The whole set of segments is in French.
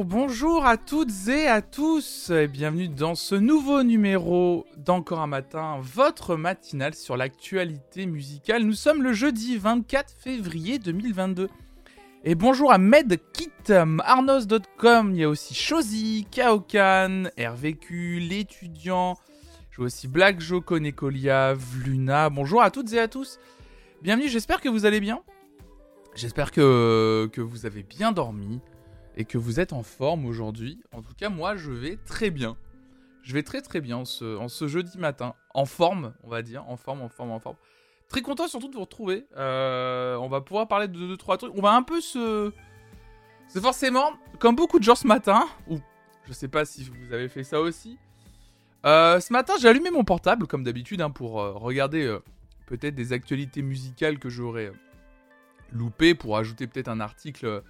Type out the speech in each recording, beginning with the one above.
Bonjour, à toutes et à tous et bienvenue dans ce nouveau numéro d'Encore un matin, votre matinale sur l'actualité musicale. Nous sommes le jeudi 24 février 2022. Et bonjour à Medkit, Arnos.com, il y a aussi Shozy, Kaokan, RVQ, l'étudiant, je vois aussi Black Joko Nekolia, Vluna. Bonjour à toutes et à tous. Bienvenue, j'espère que vous allez bien. J'espère que vous avez bien dormi et que vous êtes en forme aujourd'hui. En tout cas, moi, je vais très bien. Je vais très très bien en ce, jeudi matin. En forme, on va dire. En forme, en forme, en forme. Très content surtout de vous retrouver. Euh, on va pouvoir parler de 2 trois trucs. On va un peu se... C'est forcément, comme beaucoup de gens ce matin, ou je sais pas si vous avez fait ça aussi. Euh, ce matin, j'ai allumé mon portable, comme d'habitude, hein, pour euh, regarder peut-être des actualités musicales que j'aurais loupées, pour ajouter peut-être un article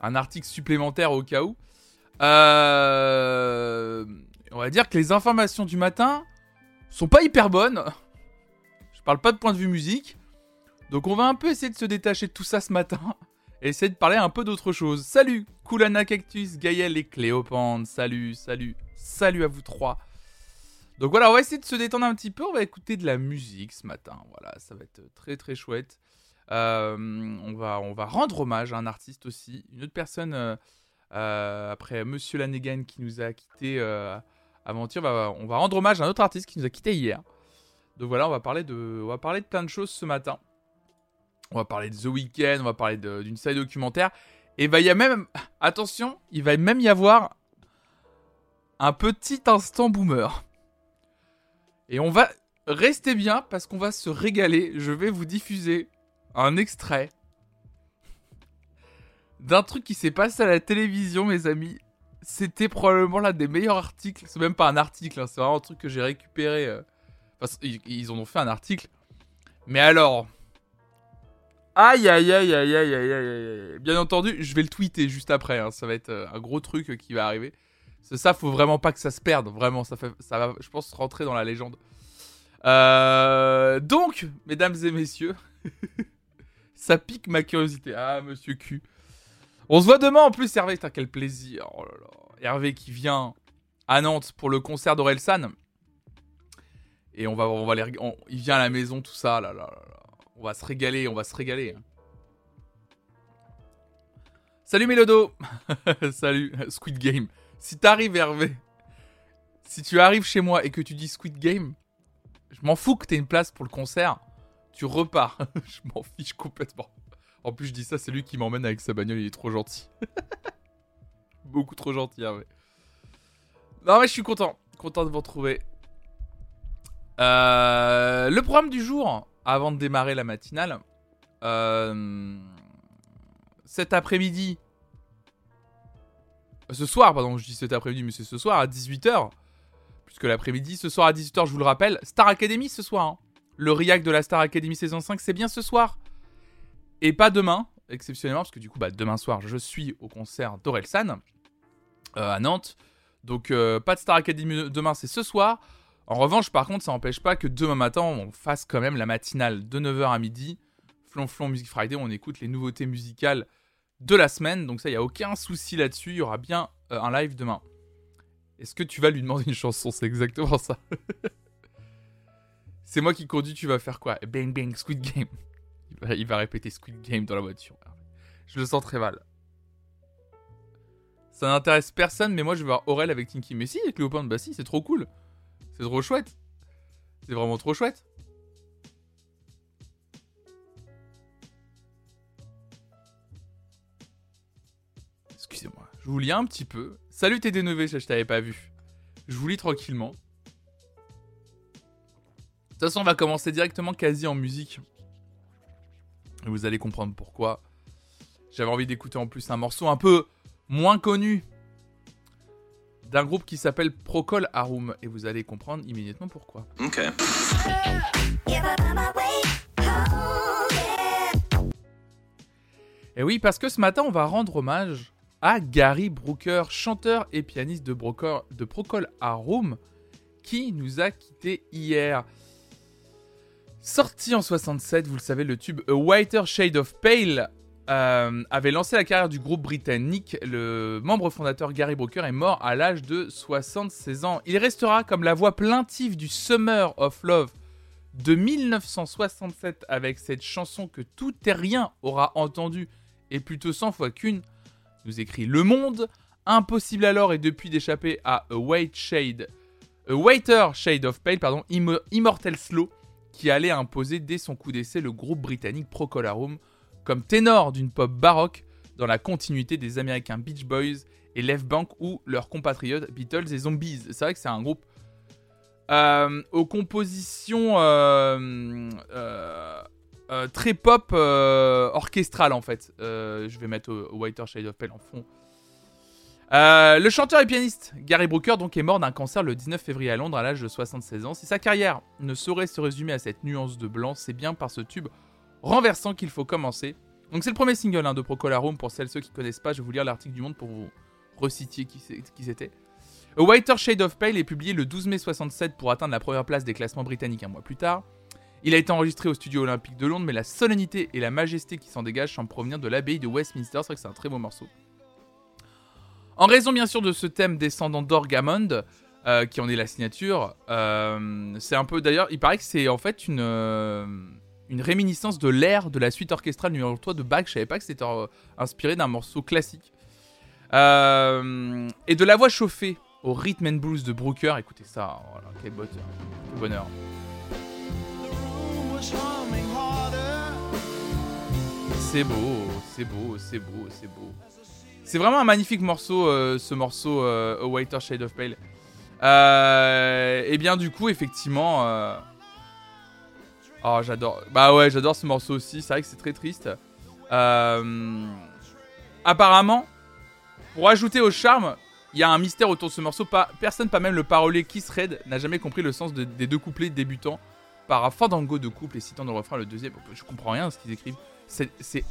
un article supplémentaire au cas où. Euh, on va dire que les informations du matin sont pas hyper bonnes. Je parle pas de point de vue musique. Donc on va un peu essayer de se détacher de tout ça ce matin. Et essayer de parler un peu d'autre chose. Salut Kulana Cactus, Gaël et Cléopande. Salut, salut, salut à vous trois. Donc voilà, on va essayer de se détendre un petit peu. On va écouter de la musique ce matin. Voilà, ça va être très très chouette. Euh, on, va, rendre hommage à un artiste aussi, une autre personne, euh, euh, après Monsieur Lanegan qui nous a quitté avant-hier, on va rendre hommage à un autre artiste qui nous a quitté hier. Donc voilà, on va parler de, on va parler de plein de choses ce matin. On va parler de The Weeknd, on va parler d'une série documentaire. Et bah, il y a même, attention, il va même y avoir un petit instant boomer. Et on va rester bien parce qu'on va se régaler. Je vais vous diffuser un extrait d'un truc qui s'est passé à la télévision, mes amis. C'était probablement l'un des meilleurs articles. C'est même pas un article, hein, c'est vraiment un truc que j'ai récupéré. Euh. Enfin, ils, en ont fait un article. Mais alors. Aïe aïe aïe aïe aïe aïe aïe Bien entendu, je vais le tweeter juste après. Hein. Ça va être euh, un gros truc qui va arriver. C'est ça, faut vraiment pas que ça se perde. Vraiment, ça, va, je pense, rentrer dans la légende. Euh, donc, mesdames et messieurs. Ça pique ma curiosité. Ah, monsieur Q. On se voit demain en plus, Hervé. T'as quel plaisir. Oh. Hervé qui vient à Nantes pour le concert d'Orelsan. Et on va, on va les, il vient à la maison, tout ça. Là, là, là, On va se régaler, on va se régaler. Salut Mélodo Salut Squid Game. Si t'arrives Hervé, si tu arrives chez moi et que tu dis Squid Game, je m'en fous que t'aies une place pour le concert tu repars. je m'en fiche complètement. En plus, je dis ça, c'est lui qui m'emmène avec sa bagnole, il est trop gentil. Beaucoup trop gentil, Hervé. Non, mais je suis content. Content de vous retrouver. Euh, le programme du jour, avant de démarrer la matinale. Euh, cet après-midi. Ce soir, pardon, je dis cet après-midi, mais c'est ce soir à 18h. Puisque l'après-midi, ce soir à 18h, je vous le rappelle, Star Academy ce soir. Hein le react de la Star Academy saison 5, c'est bien ce soir. Et pas demain, exceptionnellement, parce que du coup, bah, demain soir, je suis au concert d'Orelsan euh, à Nantes. Donc, euh, pas de Star Academy demain, c'est ce soir. En revanche, par contre, ça n'empêche pas que demain matin, on fasse quand même la matinale de 9h à midi. Flonflon Music Friday, on écoute les nouveautés musicales de la semaine. Donc ça, il n'y a aucun souci là-dessus. Il y aura bien euh, un live demain. Est-ce que tu vas lui demander une chanson? C'est exactement ça. C'est moi qui conduis, tu vas faire quoi? Bang bang, Squid Game. Il va, répéter Squid Game dans la voiture. Je le sens très mal. Ça n'intéresse personne, mais moi je vais voir Aurel avec Tinky. Mais si, avec Léopold, bah si, c'est trop cool. C'est trop chouette. C'est vraiment trop chouette. Excusez-moi, je vous lis un petit peu. Salut TD9, je t'avais pas vu. Je vous lis tranquillement. De toute façon, on va commencer directement quasi en musique. Et vous allez comprendre pourquoi. J'avais envie d'écouter en plus un morceau un peu moins connu d'un groupe qui s'appelle Procol Harum. Et vous allez comprendre immédiatement pourquoi. Ok. Et oui, parce que ce matin, on va rendre hommage à Gary Brooker, chanteur et pianiste de, de Procol Harum, qui nous a quittés hier. Sorti en 67, vous le savez, le tube A Whiter Shade of Pale euh, avait lancé la carrière du groupe britannique, le membre fondateur Gary Brooker est mort à l'âge de 76 ans. Il restera comme la voix plaintive du Summer of Love de 1967 avec cette chanson que tout terrien aura entendu et plutôt 100 fois qu'une, nous écrit Le Monde. Impossible alors et depuis d'échapper à A White Shade, A Waiter Shade of Pale, pardon, Immortal Slow, qui allait imposer dès son coup d'essai le groupe britannique Procolarum comme ténor d'une pop baroque dans la continuité des américains Beach Boys et Left Bank ou leurs compatriotes Beatles et Zombies. C'est vrai que c'est un groupe euh, aux compositions euh, euh, très pop orchestrales en fait. je vais mettre Whiter Shade of Pale en fond. Le chanteur et pianiste Gary Brooker donc est mort d'un cancer le 19 février à Londres à l'âge de 76 ans. Si sa carrière ne saurait se résumer à cette nuance de blanc, c'est bien par ce tube renversant qu'il faut commencer. Donc c'est le premier single hein, de Procolarum, pour celles ceux qui connaissent pas, je vais vous lire l'article du Monde pour vous reciter qui, c'était. A Whiter Shade of Pale est publié le 12 mai 67 pour atteindre la première place des classements britanniques un mois plus tard. Il a été enregistré au studio olympique de Londres, mais la solennité et la majesté qui s'en dégagent semblent provenir de l'abbaye de Westminster. C'est vrai que c'est un très beau morceau. En raison bien sûr de ce thème descendant d'Orgamond, euh, qui en est la signature, euh, c'est un peu d'ailleurs, il paraît que c'est en fait une, euh, une réminiscence de l'air de la suite orchestrale numéro 3 de Bach. Je savais pas que c'était inspiré d'un morceau classique. Et de la voix chauffée au rhythm and blues de Brooker. Écoutez ça, voilà, quel bonheur. C'est beau, c'est beau, c'est beau, c'est beau. C'est vraiment un magnifique morceau, euh, ce morceau A Whiter Shade of Pale. et bien du coup, effectivement, Oh, j'adore. Bah ouais, j'adore ce morceau aussi. C'est vrai que c'est très triste. Euh, apparemment, pour ajouter au charme, il y a un mystère autour de ce morceau. Pas... Personne, pas même le parolier Kiss Red, n'a jamais compris le sens des deux couplets débutants par Fandango de couple et citant dans le refrain le deuxième. Je comprends rien à ce qu'ils écrivent. C'est,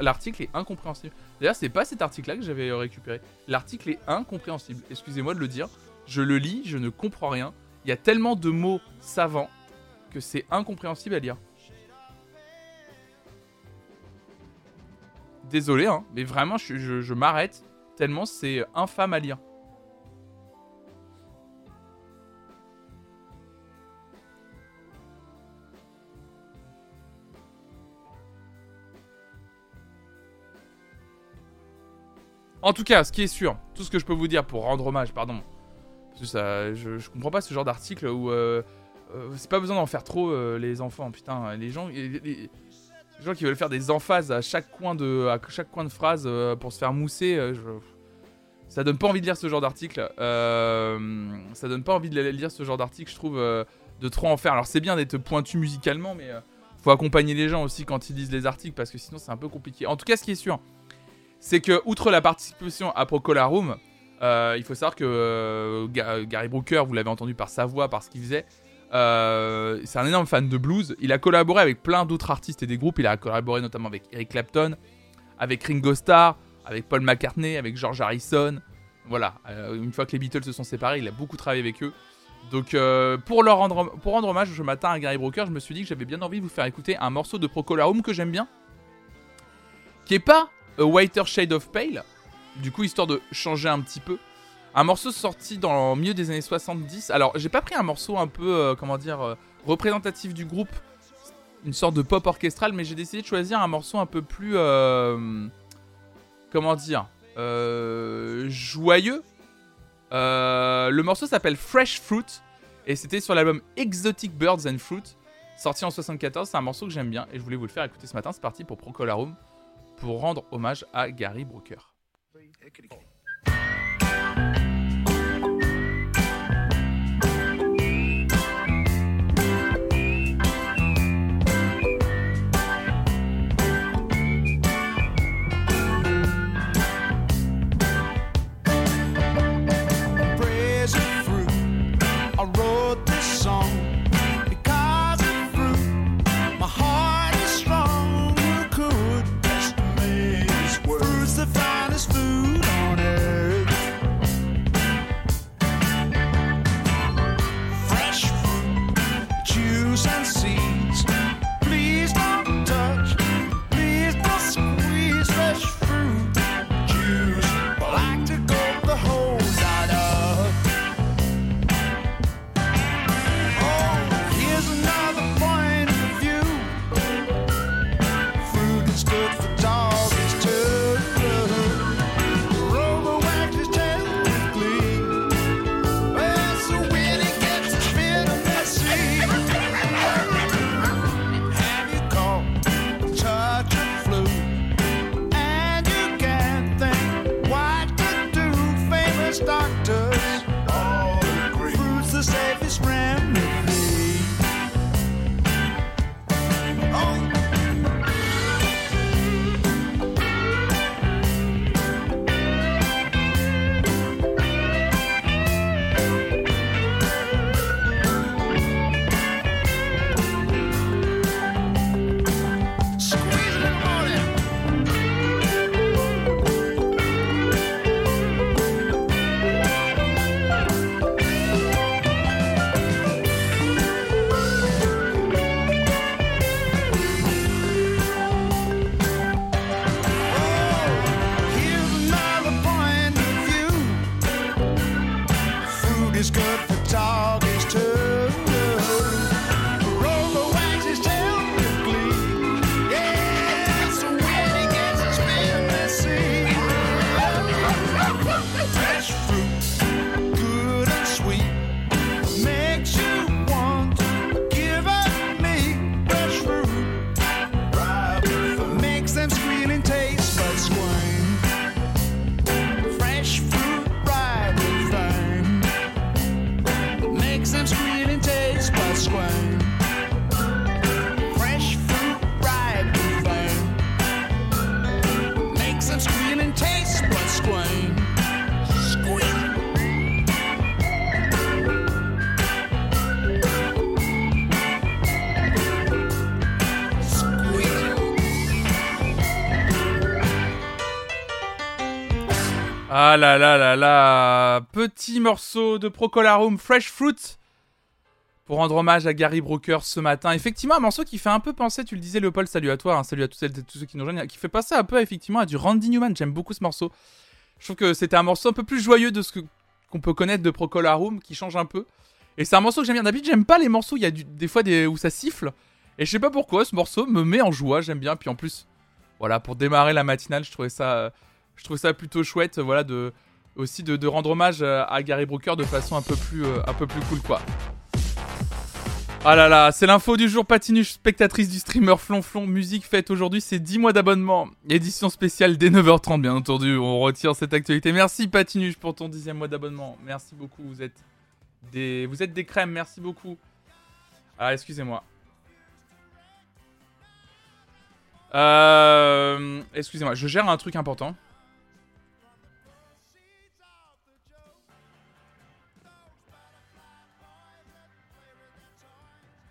L'article est incompréhensible. D'ailleurs, c'est pas cet article-là que j'avais récupéré. L'article est incompréhensible. Excusez-moi de le dire. Je le lis, je ne comprends rien. Il y a tellement de mots savants que c'est incompréhensible à lire. Désolé, hein, mais vraiment, je, m'arrête tellement c'est infâme à lire. En tout cas, ce qui est sûr, tout ce que je peux vous dire pour rendre hommage, pardon, parce que ça, je, comprends pas ce genre d'article où euh, euh, c'est pas besoin d'en faire trop, euh, les enfants. Putain, les gens, les, gens qui veulent faire des emphases à chaque coin de, à chaque coin de phrase pour se faire mousser, ça donne pas envie de lire ce genre d'article. ça donne pas envie de lire ce genre d'article, je trouve, de trop en faire. Alors c'est bien d'être pointu musicalement, mais faut accompagner les gens aussi quand ils lisent les articles parce que sinon c'est un peu compliqué. En tout cas, ce qui est sûr, c'est que outre la participation à Procolarum, il faut savoir que Gary Brooker, vous l'avez entendu par sa voix, par ce qu'il faisait, euh, c'est un énorme fan de blues. Il a collaboré avec plein d'autres artistes et des groupes. Il a collaboré notamment avec Eric Clapton, avec Ringo Starr, avec Paul McCartney, avec George Harrison. Voilà, euh, une fois que les Beatles se sont séparés, il a beaucoup travaillé avec eux. Donc euh, pour, leur rendre, pour rendre hommage je matin à Gary Brooker, je me suis dit que j'avais bien envie de vous faire écouter un morceau de Procolarum que j'aime bien. Qui est pas A Whiter Shade of Pale. Du coup, histoire de changer un petit peu. Un morceau sorti dans le milieu des années 70. Alors, j'ai pas pris un morceau un peu, euh, comment dire, euh, représentatif du groupe, une sorte de pop orchestral, mais j'ai décidé de choisir un morceau un peu plus, euh, comment dire, joyeux. le morceau s'appelle Fresh Fruit et c'était sur l'album Exotic Birds and Fruit, sorti en 74. C'est un morceau que j'aime bien et je voulais vous le faire écouter ce matin. C'est parti pour Procolarum pour rendre hommage à Gary Brooker. Ah là là là là Petit morceau de Procolarum Fresh Fruit pour rendre hommage à Gary Brooker ce matin. Effectivement, un morceau qui fait un peu penser, tu le disais Léopold, salut à toi, hein, salut à tous, tous ceux qui nous rejoignent, qui fait passer un peu effectivement à du Randy Newman. J'aime beaucoup ce morceau. Je trouve que c'était un morceau un peu plus joyeux de ce qu'on peut connaître de Procolarum, qui change un peu. Et c'est un morceau que j'aime bien. D'habitude, j'aime pas les morceaux, il y a des fois où ça siffle. Et je sais pas pourquoi, ce morceau me met en joie, j'aime bien. Puis en plus, voilà, pour démarrer la matinale, je trouvais ça, euh, je trouvais ça plutôt chouette, voilà, de, aussi de, de rendre hommage euh, à Gary Brooker de façon un peu plus, euh, un peu plus cool, quoi. Ah là là, c'est l'info du jour, Patinuche, spectatrice du streamer Flonflon. Musique faite aujourd'hui, c'est 10 mois d'abonnement. Édition spéciale dès 9h30, bien entendu. On retire cette actualité. Merci Patinuche pour ton dixième mois d'abonnement. Merci beaucoup, vous êtes des, vous êtes des crèmes, merci beaucoup. Ah, excusez-moi. Euh, excusez-moi, je gère un truc important.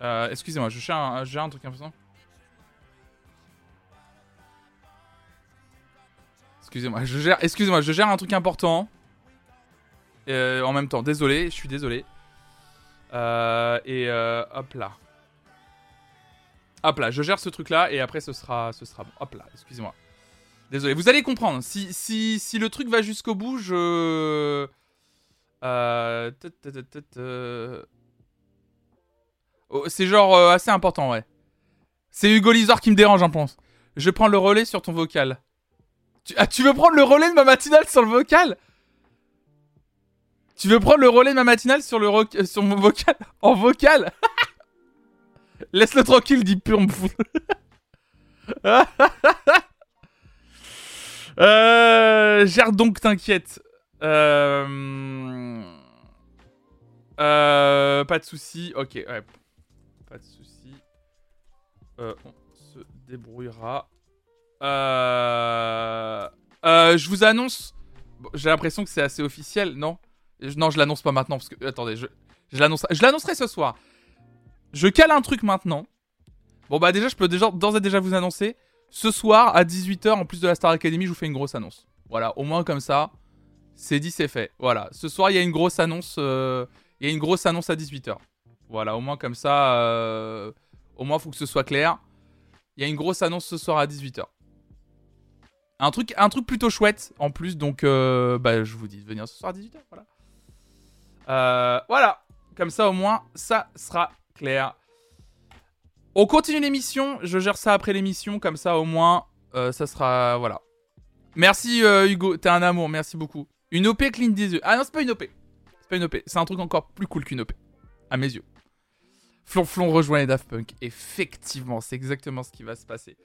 Euh, excusez-moi, je gère, un, truc important. Excusez-moi, je gère, excusez-moi, je gère un truc important. Euh, en même temps, désolé, je suis désolé. Euh, et hop là. Hop là, je gère ce truc là et après ce sera, ce sera bon. Hop là, excusez-moi. Désolé, vous allez comprendre. Si, si, si le truc va jusqu'au bout, je. Euh... c'est genre euh, assez important, ouais. C'est Hugo Lizard qui me dérange, je pense. Je prends le relais sur ton vocal. Ah, tu veux prendre le relais de ma matinale sur le vocal? Tu veux prendre le relais de ma matinale sur, le ro- sur mon vocal En vocal? Laisse-le tranquille, dit pur me fout. euh, gère donc, t'inquiète. Euh... Euh, pas de souci. Ok, ouais. Pas de souci. Euh, on se débrouillera. Euh... Euh, je vous annonce. J'ai l'impression que c'est assez officiel, non? Je- Non, je l'annonce pas maintenant parce que. Attendez, je, je l'annonce. Je l'annoncerai ce soir. Je cale un truc maintenant. Bon bah déjà, je peux déjà d'ores et déjà vous annoncer. Ce soir à 18h, en plus de la Star Academy, je vous fais une grosse annonce. Voilà, au moins comme ça, c'est dit, c'est fait. Voilà, ce soir il y a une grosse annonce. euh, Il y a une grosse annonce à 18h. Voilà, au moins comme ça, euh, au moins faut que ce soit clair. Il y a une grosse annonce ce soir à 18h. Un truc, un truc plutôt chouette en plus, donc euh, bah, je vous dis de venir ce soir à 18h. Voilà. Euh, voilà, comme ça au moins ça sera clair. On continue l'émission, je gère ça après l'émission, comme ça au moins euh, ça sera. Voilà. Merci Hugo, t'es un amour, merci beaucoup. Une OP clean des yeux. Ah non, c'est pas une OP. C'est pas une OP, c'est un truc encore plus cool qu'une OP. À mes yeux. Flonflon rejoint les Daft Punk. Effectivement, c'est exactement ce qui va se passer.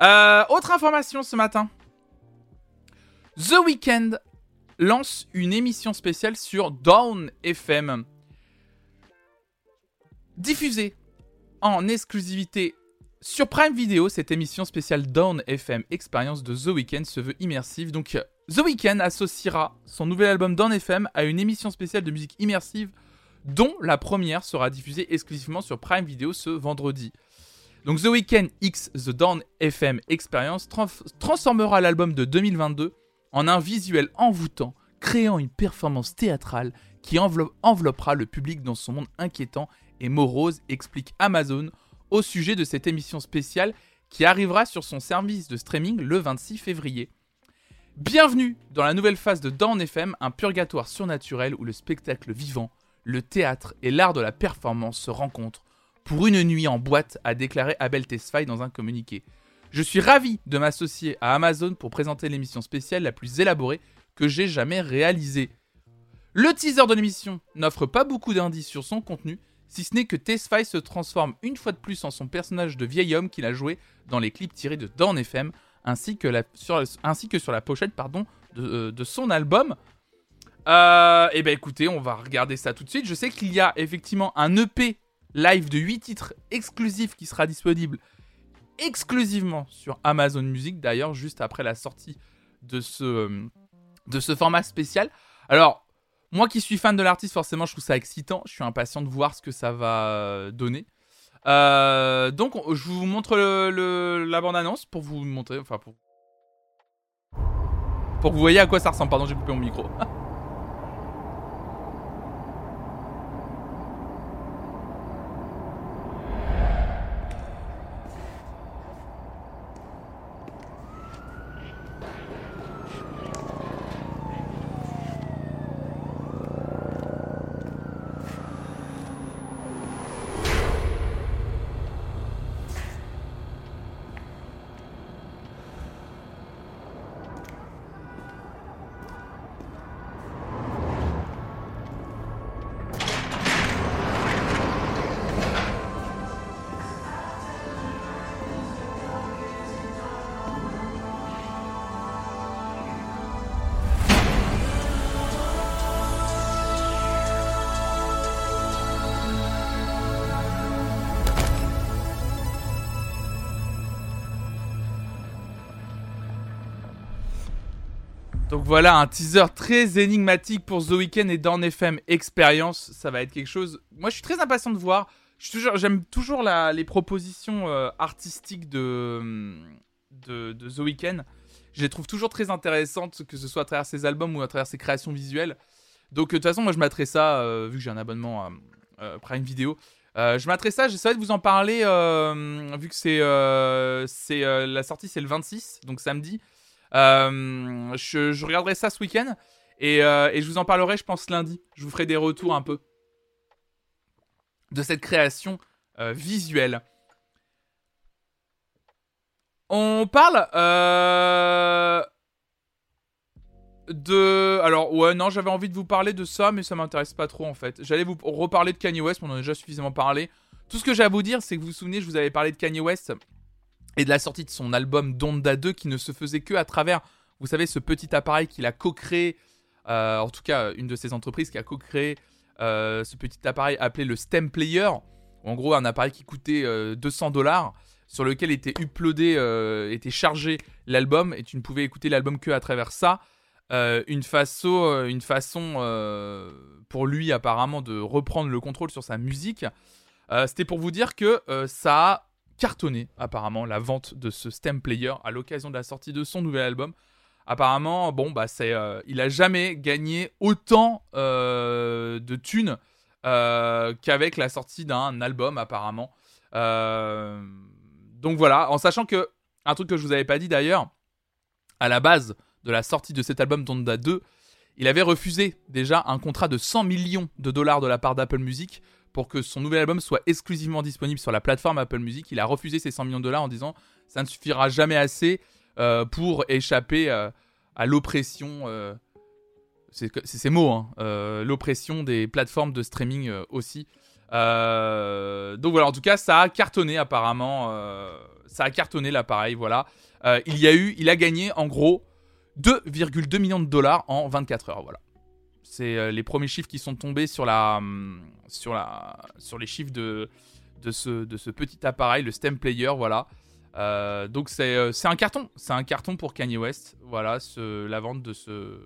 Euh, autre information ce matin. The Weeknd lance une émission spéciale sur Dawn FM. Diffusée en exclusivité sur Prime Video, cette émission spéciale Dawn FM Expérience de The Weeknd se veut immersive. Donc, The Weeknd associera son nouvel album Dawn FM à une émission spéciale de musique immersive dont la première sera diffusée exclusivement sur Prime Video ce vendredi. Donc The Weeknd X The Dawn FM Experience transformera l'album de 2022 en un visuel envoûtant, créant une performance théâtrale qui enveloppera le public dans son monde inquiétant et morose, explique Amazon au sujet de cette émission spéciale qui arrivera sur son service de streaming le 26 février. Bienvenue dans la nouvelle phase de Dawn FM, un purgatoire surnaturel où le spectacle vivant, le théâtre et l'art de la performance se rencontrent pour une nuit en boîte, a déclaré Abel Tesfaye dans un communiqué. Je suis ravi de m'associer à Amazon pour présenter l'émission spéciale la plus élaborée que j'ai jamais réalisée. Le teaser de l'émission n'offre pas beaucoup d'indices sur son contenu, si ce n'est que Tesfaye se transforme une fois de plus en son personnage de vieil homme qu'il a joué dans les clips tirés de Dawn FM, ainsi que, sur, la pochette pardon, de, euh, son album. Euh, et eh ben écoutez, on va regarder ça tout de suite. Je sais qu'il y a effectivement un EP live de 8 titres exclusifs qui sera disponible exclusivement sur Amazon Music, d'ailleurs, juste après la sortie de ce, de ce format spécial. Alors, moi qui suis fan de l'artiste, forcément, je trouve ça excitant. Je suis impatient de voir ce que ça va donner. Euh, donc, je vous montre la bande-annonce pour vous montrer, enfin pour pour que vous voyez à quoi ça ressemble. Pardon, j'ai coupé mon micro. Donc voilà, un teaser très énigmatique pour The Weeknd et Dawn FM Experience. Ça va être quelque chose. Moi, je suis très impatient de voir. J'aime toujours, les propositions euh, artistiques de, de, The Weeknd. Je les trouve toujours très intéressantes, que ce soit à travers ses albums ou à travers ses créations visuelles. Donc, euh, de toute façon, moi, je m'adresse ça, euh, vu que j'ai un abonnement à Prime Video. je m'adresse ça, j'essaie de vous en parler, vu que c'est la sortie, c'est le 26, donc samedi. Euh, je, regarderai ça ce week-end euh, et, je vous en parlerai, je pense, lundi. Je vous ferai des retours un peu de cette création euh, visuelle. On parle de. Alors, ouais, non, j'avais envie de vous parler de ça, mais ça m'intéresse pas trop en fait. J'allais vous reparler de Kanye West, mais on en a déjà suffisamment parlé. Tout ce que j'ai à vous dire, c'est que vous vous souvenez, je vous avais parlé de Kanye West et de la sortie de son album Donda 2 qui ne se faisait que à travers, vous savez, ce petit appareil qu'il a co-créé, euh, en tout cas une de ses entreprises qui a co-créé euh, ce petit appareil appelé le Stem Player, en gros un appareil qui coûtait 200 euh, dollars, sur lequel était uploadé, était chargé l'album, et tu ne pouvais écouter l'album que à travers ça. une façon, une façon pour lui apparemment de reprendre le contrôle sur sa musique. C'était pour vous dire que ça a cartonné apparemment la vente de ce stem player à l'occasion de la sortie de son nouvel album. Apparemment, bon bah euh, il a jamais gagné autant euh, de thunes euh, qu'avec la sortie d'un album apparemment. donc voilà, en sachant que un truc que je vous avais pas dit d'ailleurs, à la base de la sortie de cet album Donda 2, il avait refusé déjà un contrat de 100 millions de dollars de la part d'Apple Music pour que son nouvel album soit exclusivement disponible sur la plateforme Apple Music. Il a refusé ses 100 millions de dollars en disant ça ne suffira jamais assez euh, pour échapper euh, à l'oppression. Euh, c'est ces mots, hein, l'oppression des plateformes de streaming aussi. donc voilà, en tout cas, ça a cartonné apparemment. ça a cartonné l'appareil, voilà. il y a eu, il a gagné en gros 2,2 millions de dollars en 24 heures. Voilà. C'est euh, les premiers chiffres qui sont tombés sur, la, hum, sur, la, sur les chiffres de, de, ce, de ce petit appareil, le STEM Player. Voilà. Euh, donc c'est euh, c'est un carton. C'est un carton pour Kanye West. Voilà, la vente de ce.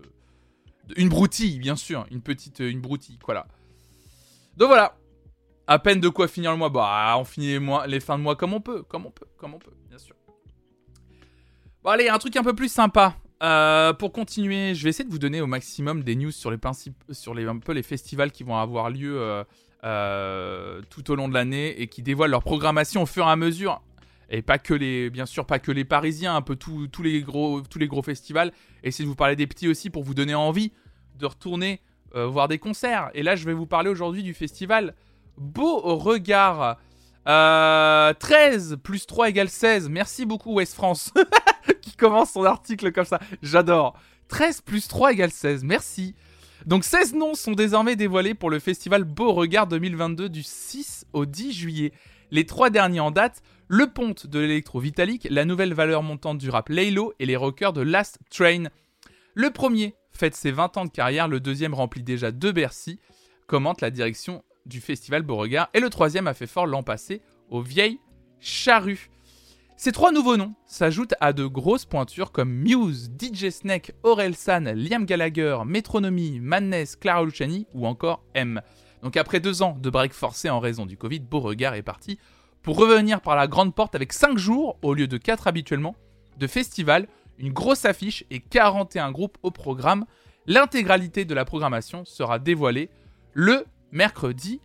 une broutille, bien sûr. Une petite une broutille. Voilà. Donc voilà. À peine de quoi finir le mois. Bah, on finit les, mois, les fins de mois comme on peut. Comme on peut. Comme on peut, bien sûr. Bon, allez, un truc un peu plus sympa. Euh, pour continuer, je vais essayer de vous donner au maximum des news sur les principes, sur festivals qui vont avoir lieu euh, euh, tout au long de l'année et qui dévoilent leur programmation au fur et à mesure. Et pas que les, bien sûr, pas que les Parisiens, un peu tous les gros, tous les gros festivals. Essayer de vous parler des petits aussi pour vous donner envie de retourner voir des concerts. Et là, je vais vous parler aujourd'hui du festival Beau Regard. Euh, 13 plus 3 égale 16. Merci beaucoup, West France, qui commence son article comme ça. J'adore. 13 plus 3 égale 16. Merci. Donc 16 noms sont désormais dévoilés pour le festival Beau Regard 2022 du 6 au 10 juillet. Les trois derniers en date, le ponte de l'électro Vitalik, la nouvelle valeur montante du rap Laylo et les rockers de Last Train. Le premier fête ses 20 ans de carrière, le deuxième remplit déjà deux Bercy, commente la direction du festival Beauregard, et le troisième a fait fort l'an passé aux vieilles charrues. Ces trois nouveaux noms s'ajoutent à de grosses pointures comme Muse, DJ Snake, Orelsan, Liam Gallagher, Metronomy, Madness, Clara Luciani ou encore M. Donc après deux ans de break forcé en raison du Covid, Beauregard est parti pour revenir par la grande porte avec 5 jours au lieu de 4 habituellement de festival, une grosse affiche et 41 groupes au programme. L'intégralité de la programmation sera dévoilée le mercredi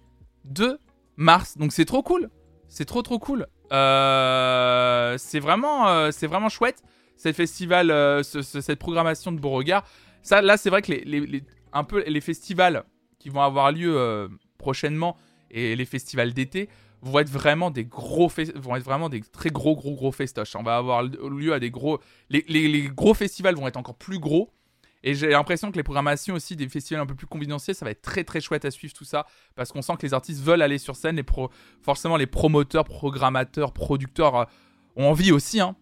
2 mars. Donc c'est trop cool. C'est trop trop cool. Euh, c'est vraiment, euh, c'est vraiment chouette. Cette festival, euh, ce- ce- cette programmation de Beauregard. Ça, là, c'est vrai que les, les- un peu les festivals qui vont avoir lieu prochainement et les festivals d'été vont être vraiment des gros vont être vraiment des très gros gros gros festoches. On va avoir lieu à des gros les- les gros festivals vont être encore plus gros et j'ai l'impression que les programmations aussi des festivals un peu plus confidentiels, ça va être très très chouette à suivre tout ça parce qu'on sent que les artistes veulent aller sur scène, pro- forcément les promoteurs, programmateurs, producteurs euh, ont envie aussi hein,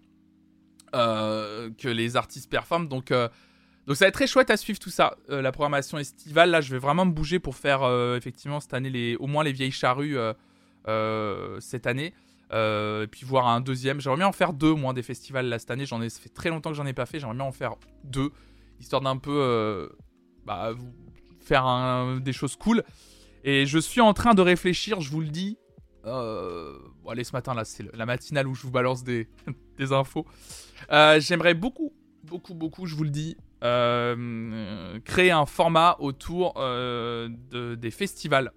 euh, que les artistes performent donc euh, donc ça va être très chouette à suivre tout ça. La programmation estivale, là, je vais vraiment me bouger pour faire effectivement cette année les, au moins les vieilles charrues cette année. Et puis voir un deuxième. J'aimerais bien en faire deux, moins des festivals là cette année. J'en ai, ça fait très longtemps que j'en ai pas fait. J'aimerais bien en faire deux, histoire d'un peu euh, bah, faire des choses cool. Et je suis en train de réfléchir, je vous le dis. Euh, bon, allez, ce matin là, c'est la matinale où je vous balance des, infos. Euh, J'aimerais beaucoup, beaucoup, beaucoup, je vous le dis, créer un format autour de- des festivals.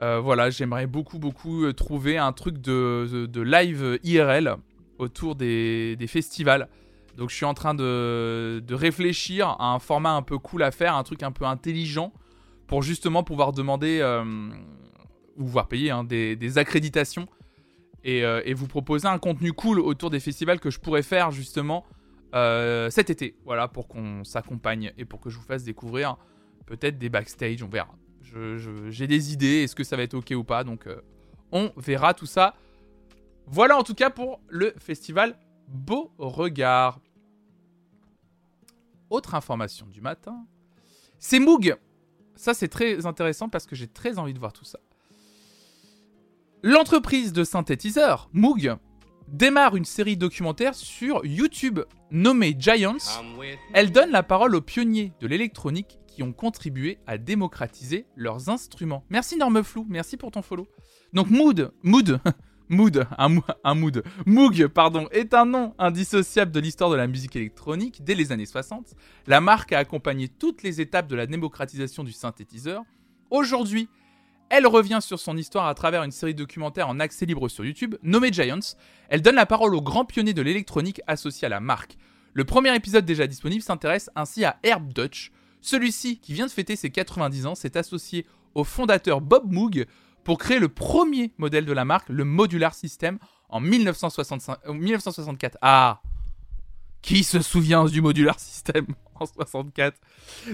Voilà, j'aimerais beaucoup, beaucoup trouver un truc de, de- de live IRL autour des, des festivals. Donc je suis en train de, de réfléchir à un format un peu cool à faire, un truc un peu intelligent, pour justement pouvoir demander, euh, ou voir payer, hein, des, des accréditations, et, euh, et vous proposer un contenu cool autour des festivals que je pourrais faire justement euh, cet été. Voilà, pour qu'on s'accompagne et pour que je vous fasse découvrir peut-être des backstage, on verra. J'ai des idées, est-ce que ça va être ok ou pas, donc on verra tout ça. Voilà en tout cas pour le festival Beau Regard. Autre information du matin, c'est Moog. Ça c'est très intéressant parce que j'ai très envie de voir tout ça. L'entreprise de synthétiseurs, Moog, démarre une série documentaire sur YouTube nommée Giants. Elle donne la parole aux pionniers de l'électronique qui ont contribué à démocratiser leurs instruments. Merci Norme Flou, merci pour ton follow. Donc Mood, Mood, Mood, Moog, pardon, est un nom indissociable de l'histoire de la musique électronique dès les années 60. La marque a accompagné toutes les étapes de la démocratisation du synthétiseur. Aujourd'hui, elle revient sur son histoire à travers une série documentaire en accès libre sur YouTube, nommée Giants. Elle donne la parole aux grands pionniers de l'électronique associés à la marque. Le premier épisode déjà disponible s'intéresse ainsi à Herb Dutch. Celui-ci, qui vient de fêter ses 90 ans, s'est associé au fondateur Bob Moog pour créer le premier modèle de la marque, le Modular System, en 1965 euh, 1964. Ah Qui se souvient du Modular System en 64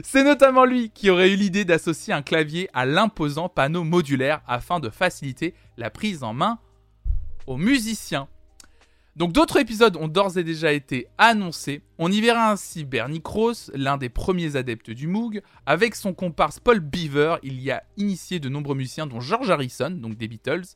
C'est notamment lui qui aurait eu l'idée d'associer un clavier à l'imposant panneau modulaire afin de faciliter la prise en main aux musiciens. Donc d'autres épisodes ont d'ores et déjà été annoncés. On y verra ainsi Bernie Krause, l'un des premiers adeptes du Moog. Avec son comparse Paul Beaver, il y a initié de nombreux musiciens dont George Harrison, donc des Beatles.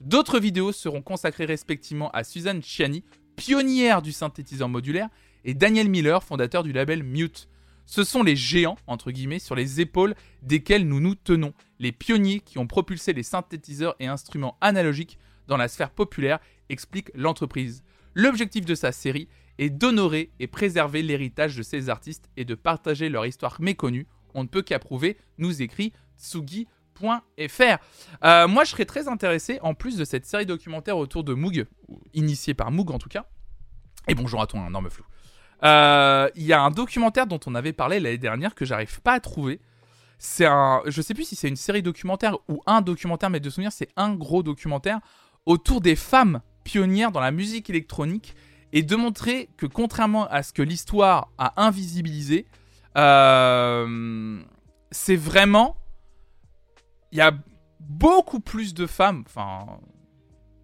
D'autres vidéos seront consacrées respectivement à Suzanne Chiani, pionnière du synthétiseur modulaire, et Daniel Miller, fondateur du label Mute. Ce sont les géants, entre guillemets, sur les épaules desquels nous nous tenons, les pionniers qui ont propulsé les synthétiseurs et instruments analogiques dans la sphère populaire, explique l'entreprise. L'objectif de sa série est d'honorer et préserver l'héritage de ces artistes et de partager leur histoire méconnue. On ne peut qu'approuver, nous écrit Tsugi.fr. Euh, moi, je serais très intéressé, en plus de cette série documentaire autour de Moog, initiée par Moog en tout cas, et bonjour à toi, un énorme flou. Euh, Il y a un documentaire dont on avait parlé l'année dernière que j'arrive pas à trouver. C'est un, je sais plus si c'est une série documentaire ou un documentaire, mais de souvenir, c'est un gros documentaire autour des femmes pionnières dans la musique électronique et de montrer que contrairement à ce que l'histoire a invisibilisé, euh, c'est vraiment, il y a beaucoup plus de femmes, enfin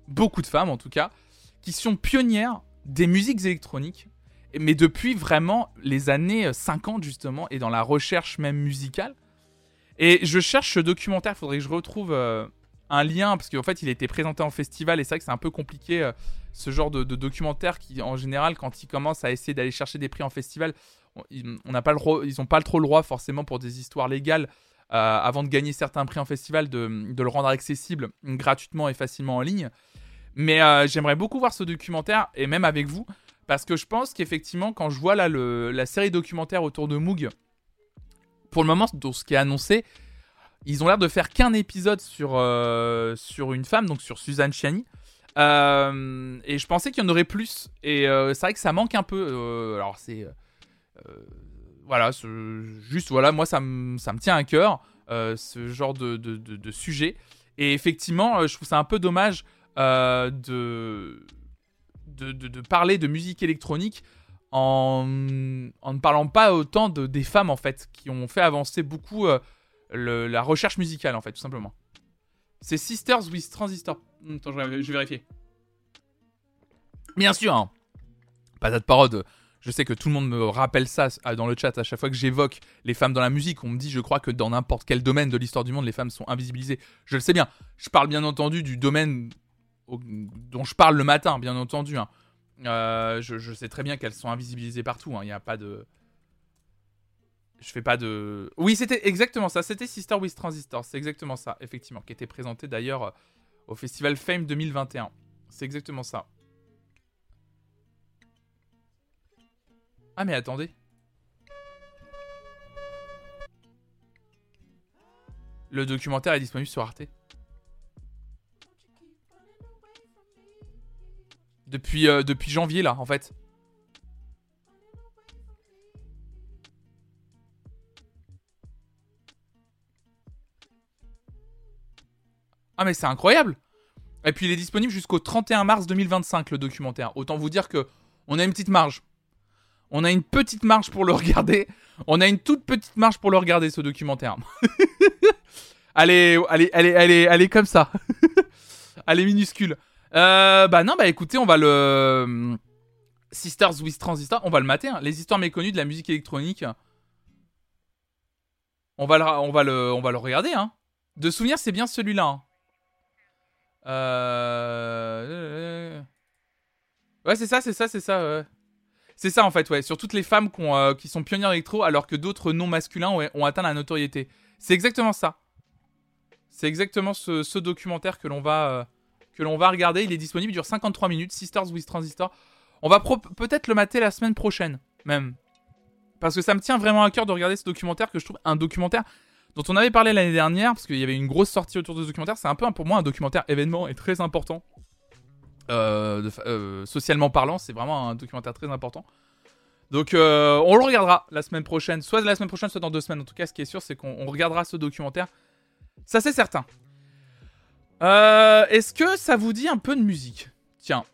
beaucoup de femmes en tout cas, qui sont pionnières des musiques électroniques, mais depuis vraiment les années 50 justement, et dans la recherche même musicale. Et je cherche ce documentaire, faudrait que je retrouve euh, un lien, parce qu'en fait il a été présenté en festival, et c'est vrai que c'est un peu compliqué euh, ce genre de, documentaire qui en général quand ils commencent à essayer d'aller chercher des prix en festival, on- on pas le ils n'ont pas trop le droit forcément pour des histoires légales. euh, avant de gagner certains prix en festival, de, de le rendre accessible gratuitement et facilement en ligne. Mais euh, j'aimerais beaucoup voir ce documentaire, et même avec vous, parce que je pense qu'effectivement, quand je vois là le- la série documentaire autour de Moog, pour le moment, dans ce qui est annoncé, ils ont l'air de faire qu'un épisode sur, euh, sur une femme, donc sur Suzanne Chiani. Euh, et je pensais qu'il y en aurait plus. Et euh, c'est vrai que ça manque un peu. alors c'est. voilà, juste voilà, moi ça me ça me tient à cœur, ce genre de, de, de- sujet. Et effectivement, je trouve ça un peu dommage de, de, parler de musique électronique en, en ne parlant pas autant de, des femmes en fait, qui ont fait avancer beaucoup la recherche musicale en fait, tout simplement. C'est Sisters with Transistor. Attends, je vais, vérifier. Bien sûr, hein. patate parode. Je sais que tout le monde me rappelle ça euh, dans le chat à chaque fois que j'évoque les femmes dans la musique. On me dit, je crois que dans n'importe quel domaine de l'histoire du monde, les femmes sont invisibilisées. Je le sais bien. Je parle bien entendu du domaine dont je parle le matin, bien entendu. hein. Euh, je, je sais très bien qu'elles sont invisibilisées partout. hein. Il n'y a pas de. Je fais pas de. Oui, c'était exactement ça. C'était Sister with Transistor. C'est exactement ça, effectivement. Qui était présenté d'ailleurs euh, au Festival Fame 2021. C'est exactement ça. Ah, mais attendez. Le documentaire est disponible sur Arte. Depuis, euh, depuis janvier, là, en fait. Ah, mais c'est incroyable! Et puis il est disponible jusqu'au 31 mars 2025, le documentaire. Autant vous dire que on a une petite marge. On a une petite marge pour le regarder. On a une toute petite marge pour le regarder, ce documentaire. allez, allez, allez, allez, allez comme ça. allez, minuscule. Euh, bah non, bah écoutez, on va le... Sisters with Transistor, on va le mater. hein. Les histoires méconnues de la musique électronique. On va le, on va le, va le regarder. Hein. De souvenir, c'est bien celui-là. hein. Euh... Ouais, c'est ça, c'est ça, c'est ça. ouais. C'est ça en fait, ouais. Sur toutes les femmes qui, euh, sont pionnières électro alors que d'autres non masculins ont, atteint la notoriété. C'est exactement ça. C'est exactement ce, documentaire que l'on va, euh, que l'on va regarder. Il est disponible, il dure 53 minutes. Sisters with Transistor. On va peut-être le mater la semaine prochaine, même. Parce que ça me tient vraiment à cœur de regarder ce documentaire que je trouve un documentaire dont on avait parlé l'année dernière, parce qu'il y avait une grosse sortie autour de ce documentaire. C'est un peu pour moi un documentaire événement et très important. Euh, euh, socialement parlant, c'est vraiment un documentaire très important. Donc euh, on le regardera la semaine prochaine, soit la semaine prochaine, soit dans deux semaines. En tout cas, ce qui est sûr, c'est qu'on on regardera ce documentaire. Ça, c'est certain. Est-ce que ça vous dit un peu de musique? Tiens.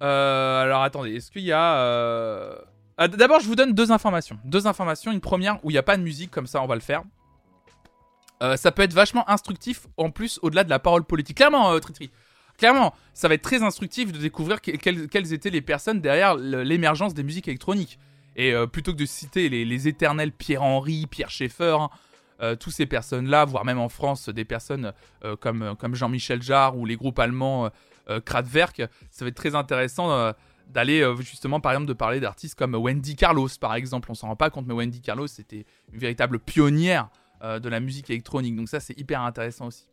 Alors attendez, est-ce qu'il y a... ah, D'abord, je vous donne deux informations. Deux informations. Une première où il n'y a pas de musique, comme ça on va le faire. Euh, ça peut être vachement instructif, en plus, au-delà de la parole politique. Clairement, euh, Tritri. Clairement, ça va être très instructif de découvrir que- quelles, étaient les personnes derrière l'émergence des musiques électroniques. Et euh, plutôt que de citer les, éternels Pierre Henry, Pierre Schaeffer, hein, tous ces personnes-là, voire même en France, des personnes comme, comme Jean-Michel Jarre ou les groupes allemands Kraftwerk, ça va être très intéressant d'aller justement, par exemple, de parler d'artistes comme Wendy Carlos, par exemple. On s'en rend pas compte, mais Wendy Carlos, c'était une véritable pionnière euh, de la musique électronique. Donc ça, c'est hyper intéressant aussi.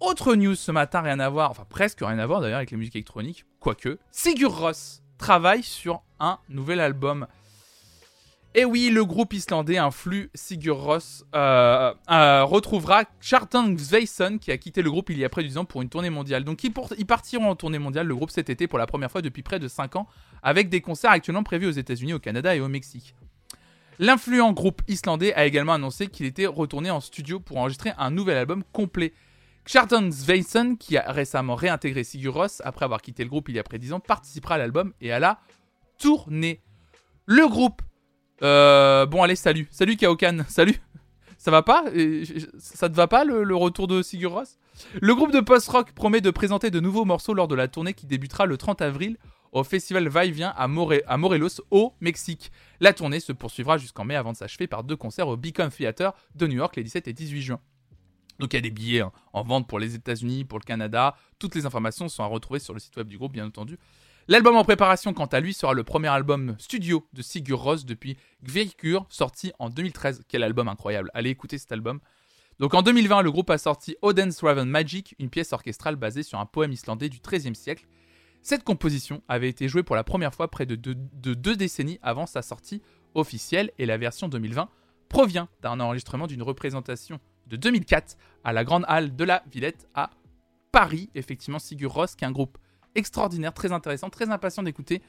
Autre news ce matin, rien à voir, enfin presque rien à voir d'ailleurs avec la musique électronique, quoique. Sigur Rós travaille sur un nouvel album. Et oui, le groupe islandais influe Sigur Rós euh, euh, retrouvera Kjartan Sveinsson qui a quitté le groupe il y a près de 10 ans pour une tournée mondiale. Donc ils partiront en tournée mondiale, le groupe cet été pour la première fois depuis près de 5 ans, avec des concerts actuellement prévus aux États-Unis, au Canada et au Mexique. L'influent groupe islandais a également annoncé qu'il était retourné en studio pour enregistrer un nouvel album complet. Kjartan Sveinsson, qui a récemment réintégré Sigur Rós après avoir quitté le groupe il y a près de 10 ans, participera à l'album et à la tournée. Le groupe. euh, bon, allez, salut. Salut Kaokan. Salut. Ça va pas? Euh, Ça te va pas le, le retour de Sigur Rós? Le groupe de post-rock promet de présenter de nouveaux morceaux lors de la tournée qui débutera le 30 avril au festival Va-et-Vient à, More- à Morelos, au Mexique. La tournée se poursuivra jusqu'en mai avant de s'achever par deux concerts au Beacon Theater de New York les 17 et 18 juin. Donc il y a des billets hein, en vente pour les États-Unis, pour le Canada. Toutes les informations sont à retrouver sur le site web du groupe, bien entendu. L'album en préparation, quant à lui, sera le premier album studio de Sigur Rós depuis Gveikur, sorti en 2013. Quel album incroyable Allez écouter cet album. Donc en 2020, le groupe a sorti Oden's Raven Magic, une pièce orchestrale basée sur un poème islandais du XIIIe siècle. Cette composition avait été jouée pour la première fois près de deux, de deux décennies avant sa sortie officielle et la version 2020 provient d'un enregistrement d'une représentation de 2004 à la Grande Halle de la Villette à Paris. Effectivement, Sigur Rós, qui est un groupe extraordinaire, très intéressant, très impatient d'écouter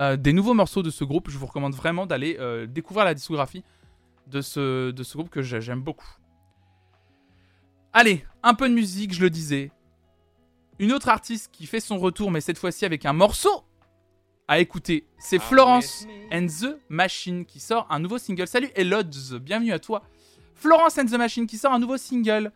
euh, des nouveaux morceaux de ce groupe. Je vous recommande vraiment d'aller euh, découvrir la discographie de ce, groupe que j'ai- j'aime beaucoup. Allez, un peu de musique, je le disais. Une autre artiste qui fait son retour, mais cette fois-ci avec un morceau à écouter, c'est Florence and the Machine qui sort un nouveau single. Salut Elods, bienvenue à toi. Florence and the Machine qui sort un nouveau single.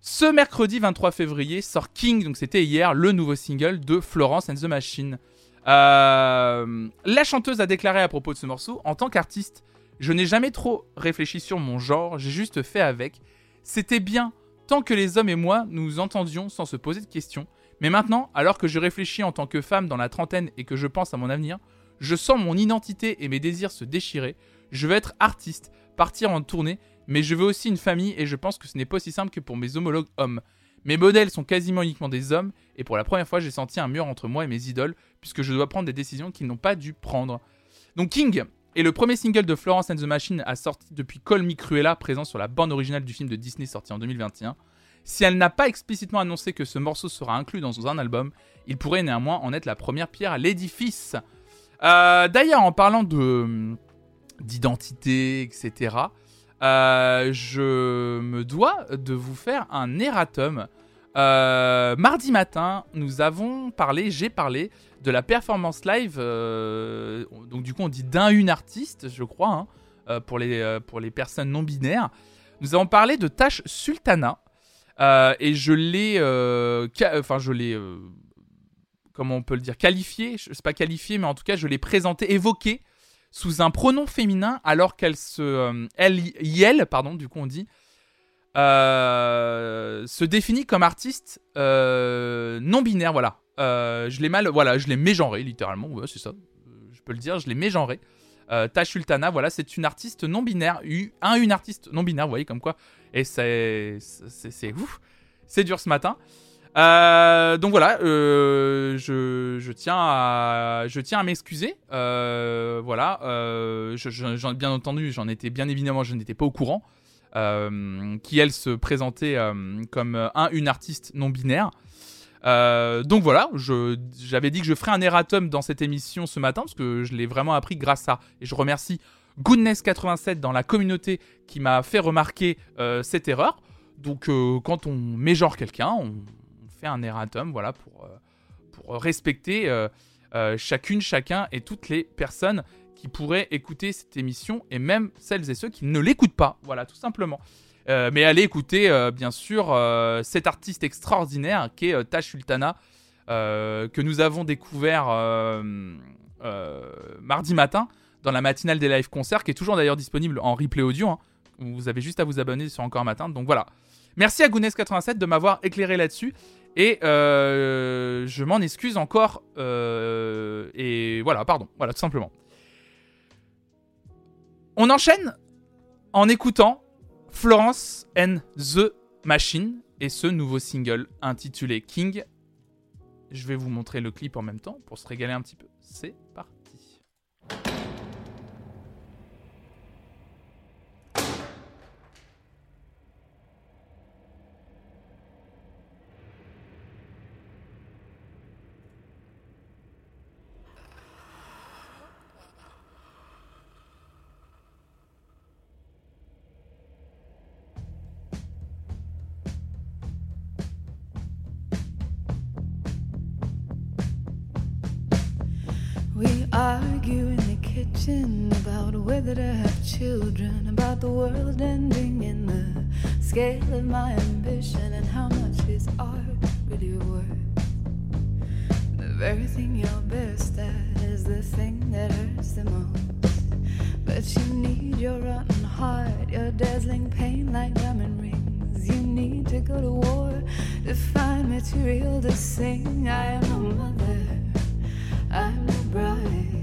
Ce mercredi 23 février sort King, donc c'était hier, le nouveau single de Florence and the Machine. Euh, la chanteuse a déclaré à propos de ce morceau En tant qu'artiste, je n'ai jamais trop réfléchi sur mon genre, j'ai juste fait avec. C'était bien, tant que les hommes et moi nous entendions sans se poser de questions. Mais maintenant, alors que je réfléchis en tant que femme dans la trentaine et que je pense à mon avenir, je sens mon identité et mes désirs se déchirer. Je veux être artiste, partir en tournée, mais je veux aussi une famille et je pense que ce n'est pas aussi simple que pour mes homologues hommes. Mes modèles sont quasiment uniquement des hommes, et pour la première fois, j'ai senti un mur entre moi et mes idoles, puisque je dois prendre des décisions qu'ils n'ont pas dû prendre. Donc King est le premier single de Florence and the Machine à sortir depuis Call Me Cruella, présent sur la bande originale du film de Disney sorti en 2021. Si elle n'a pas explicitement annoncé que ce morceau sera inclus dans un album, il pourrait néanmoins en être la première pierre à l'édifice. Euh, D'ailleurs, en parlant de d'identité, etc., euh, je me dois de vous faire un erratum. Euh, mardi matin, nous avons parlé, j'ai parlé de la performance live. euh, donc du coup, on dit d'un une artiste, je crois, hein, euh, pour les euh, pour les personnes non binaires. Nous avons parlé de Tash Sultana et je l'ai, enfin je l'ai, comment on peut le dire, qualifié. Je sais pas qualifié, mais en tout cas, je l'ai présenté, évoqué sous un pronom féminin alors qu'elle se, elle, elle, pardon, du coup on dit, se définit comme artiste non binaire, voilà. Euh, je l'ai mal, voilà, je l'ai mégenré littéralement, ouais, c'est ça, je peux le dire, je l'ai mégenré. Euh, Tash Sultana, voilà, c'est une artiste non binaire, un une artiste non binaire, vous voyez comme quoi, et c'est, c'est, ouf, c'est dur ce matin. Euh, donc voilà, je, je tiens à, je tiens à m'excuser. Voilà, je- je- bien entendu, j'en étais bien évidemment, je n'étais pas au courant. qui elle se présentait comme un une artiste non binaire. Euh, donc voilà, j'avais dit que je ferais un erratum dans cette émission ce matin parce que je l'ai vraiment appris grâce à et je remercie Goodness87 dans la communauté qui m'a fait remarquer euh, cette erreur. Donc euh, quand on mégenre quelqu'un, on, fait un erratum, voilà, pour, respecter chacune, chacun et toutes les personnes qui pourraient écouter cette émission et même celles et ceux qui ne l'écoutent pas. Voilà, tout simplement. Euh, mais allez écouter, euh, bien sûr, euh, cet artiste extraordinaire qui est Tash Sultana, que nous avons découvert mardi matin dans la matinale des live concerts, qui est toujours d'ailleurs disponible en replay audio. hein. Vous avez juste à vous abonner sur Encore matin. Donc voilà. Merci à Gounes87 de m'avoir éclairé là-dessus. Et je m'en excuse encore. et voilà, pardon. Voilà, tout simplement. On enchaîne en écoutant Florence and the Machine et ce nouveau single intitulé King. Je vais vous montrer le clip en même temps pour se régaler un petit peu. C'est argue in the kitchen about whether to have children, about the world ending in the scale of my ambition, and how much is art really worth. The very thing you're best at is the thing that hurts the most. But you need your rotten heart, your dazzling pain like diamond rings. You need to go to war to find material to sing. I am a mother bright.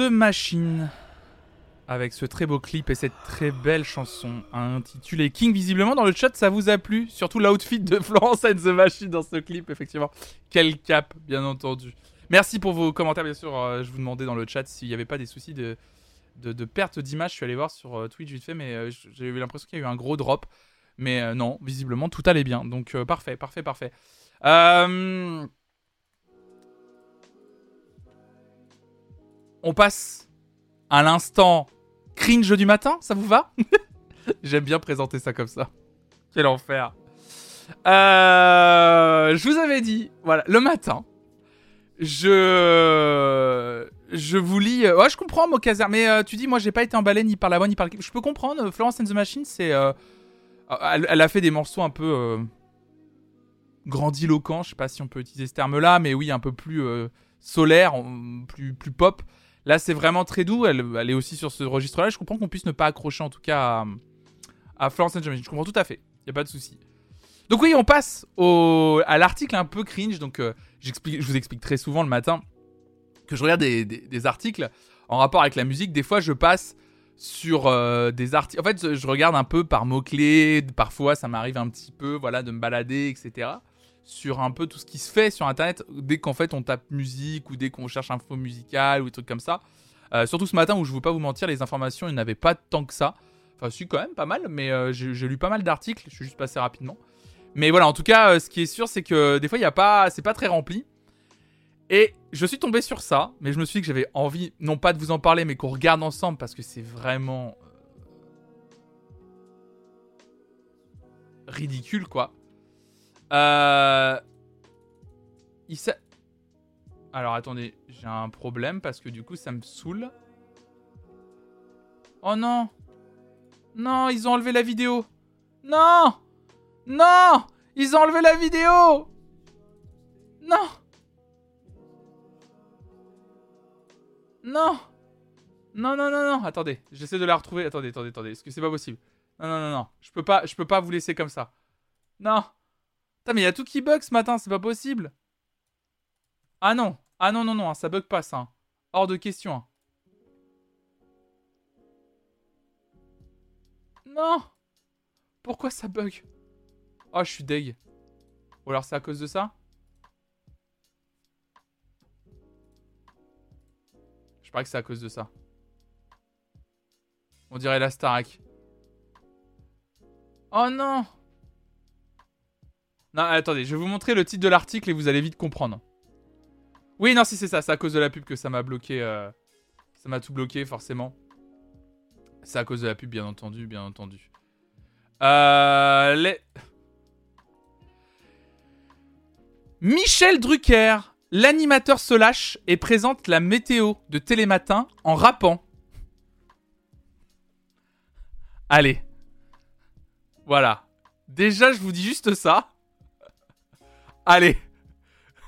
The Machine. Avec ce très beau clip et cette très belle chanson intitulée King. Visiblement, dans le chat, ça vous a plu. Surtout l'outfit de Florence and the Machine dans ce clip, effectivement. Quel cap, bien entendu. Merci pour vos commentaires, bien sûr. Euh, je vous demandais dans le chat s'il n'y avait pas des soucis de, de, perte d'image. Je suis allé voir sur euh, Twitch vite fait, mais euh, j'ai eu l'impression qu'il y a eu un gros drop. Mais non, visiblement, tout allait bien. Donc, parfait, parfait, parfait. On passe à l'instant cringe du matin, ça vous va J'aime bien présenter ça comme ça. Quel enfer. Euh, je vous avais dit, voilà, le matin, je je vous lis. euh, Ouais, je comprends, Mokazer, mais euh, tu dis, moi, j'ai pas été emballé ni par la voix ni par le. Je peux comprendre. Florence and the Machine, c'est, elle, a fait des morceaux un peu grandiloquents. Je sais pas si on peut utiliser ce terme-là, mais oui, un peu plus solaire, plus pop. Là, c'est vraiment très doux. Elle, est aussi sur ce registre-là. Je comprends qu'on puisse ne pas accrocher, en tout cas, à, Florence and Machine. Je comprends tout à fait. Il y a pas de souci. Donc oui, on passe à l'article un peu cringe. Donc euh, je vous explique très souvent le matin que je regarde des articles en rapport avec la musique. Des fois, je passe sur euh, des articles. En fait, je regarde un peu par mots-clés. Parfois, ça m'arrive un petit peu voilà, de me balader, etc. Sur un peu tout ce qui se fait sur Internet dès qu'en fait on tape musique ou dès qu'on cherche info musicale ou des trucs comme ça. Euh, surtout ce matin où je ne veux pas vous mentir, les informations, il n'y avait pas tant que ça. Enfin, si, quand même, pas mal, mais euh, j'ai j'ai lu pas mal d'articles. Je suis juste passé rapidement. Mais voilà, en tout cas, euh, ce qui est sûr, c'est que des fois, il y a pas, c'est pas très rempli. Et je suis tombé sur ça, mais je me suis dit que j'avais envie, non pas de vous en parler, mais qu'on regarde ensemble parce que c'est vraiment euh, ridicule, quoi. Euh... Il s'a- Alors attendez, j'ai un problème parce que du coup, ça me saoule. Oh non Non, ils ont enlevé la vidéo Non Non Ils ont enlevé la vidéo Non Non Non, non, non, non Attendez, j'essaie de la retrouver. Attendez, attendez, attendez. Est-ce que c'est pas possible? Non, non, non, non. Je peux pas, je peux pas vous laisser comme ça. Non Putain, mais il y a tout qui bug ce matin, c'est pas possible Ah non Ah non, non, non, hein, ça bug pas ça. hein. Hors de question. hein. Non Pourquoi ça bug? Oh, je suis deg. Ou alors c'est à cause de ça? Je parie que c'est à cause de ça. On dirait la Starac. Oh non Non, attendez, je vais vous montrer le titre de l'article et vous allez vite comprendre. Oui, non, si c'est ça, c'est à cause de la pub que ça m'a bloqué. euh, Ça m'a tout bloqué, forcément. C'est à cause de la pub, bien entendu, bien entendu. Euh. Michel Drucker, l'animateur se lâche et présente la météo de Télématin en rappant. Allez. Voilà. Déjà, je vous dis juste ça. Allez.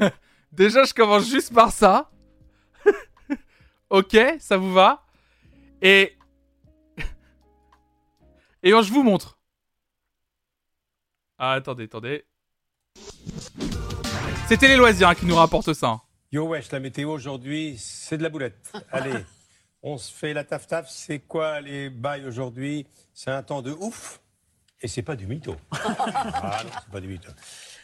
Déjà, je commence juste par ça. ok, ça vous va? Et... Et je vous montre. Ah, attendez, attendez. C'était les loisirs hein, qui nous rapportent ça. hein. Yo wesh, la météo aujourd'hui, c'est de la boulette. Allez, on se fait la taf taf. C'est quoi les bails aujourd'hui? C'est un temps de ouf et c'est pas du mytho. Ah non, c'est pas du mytho.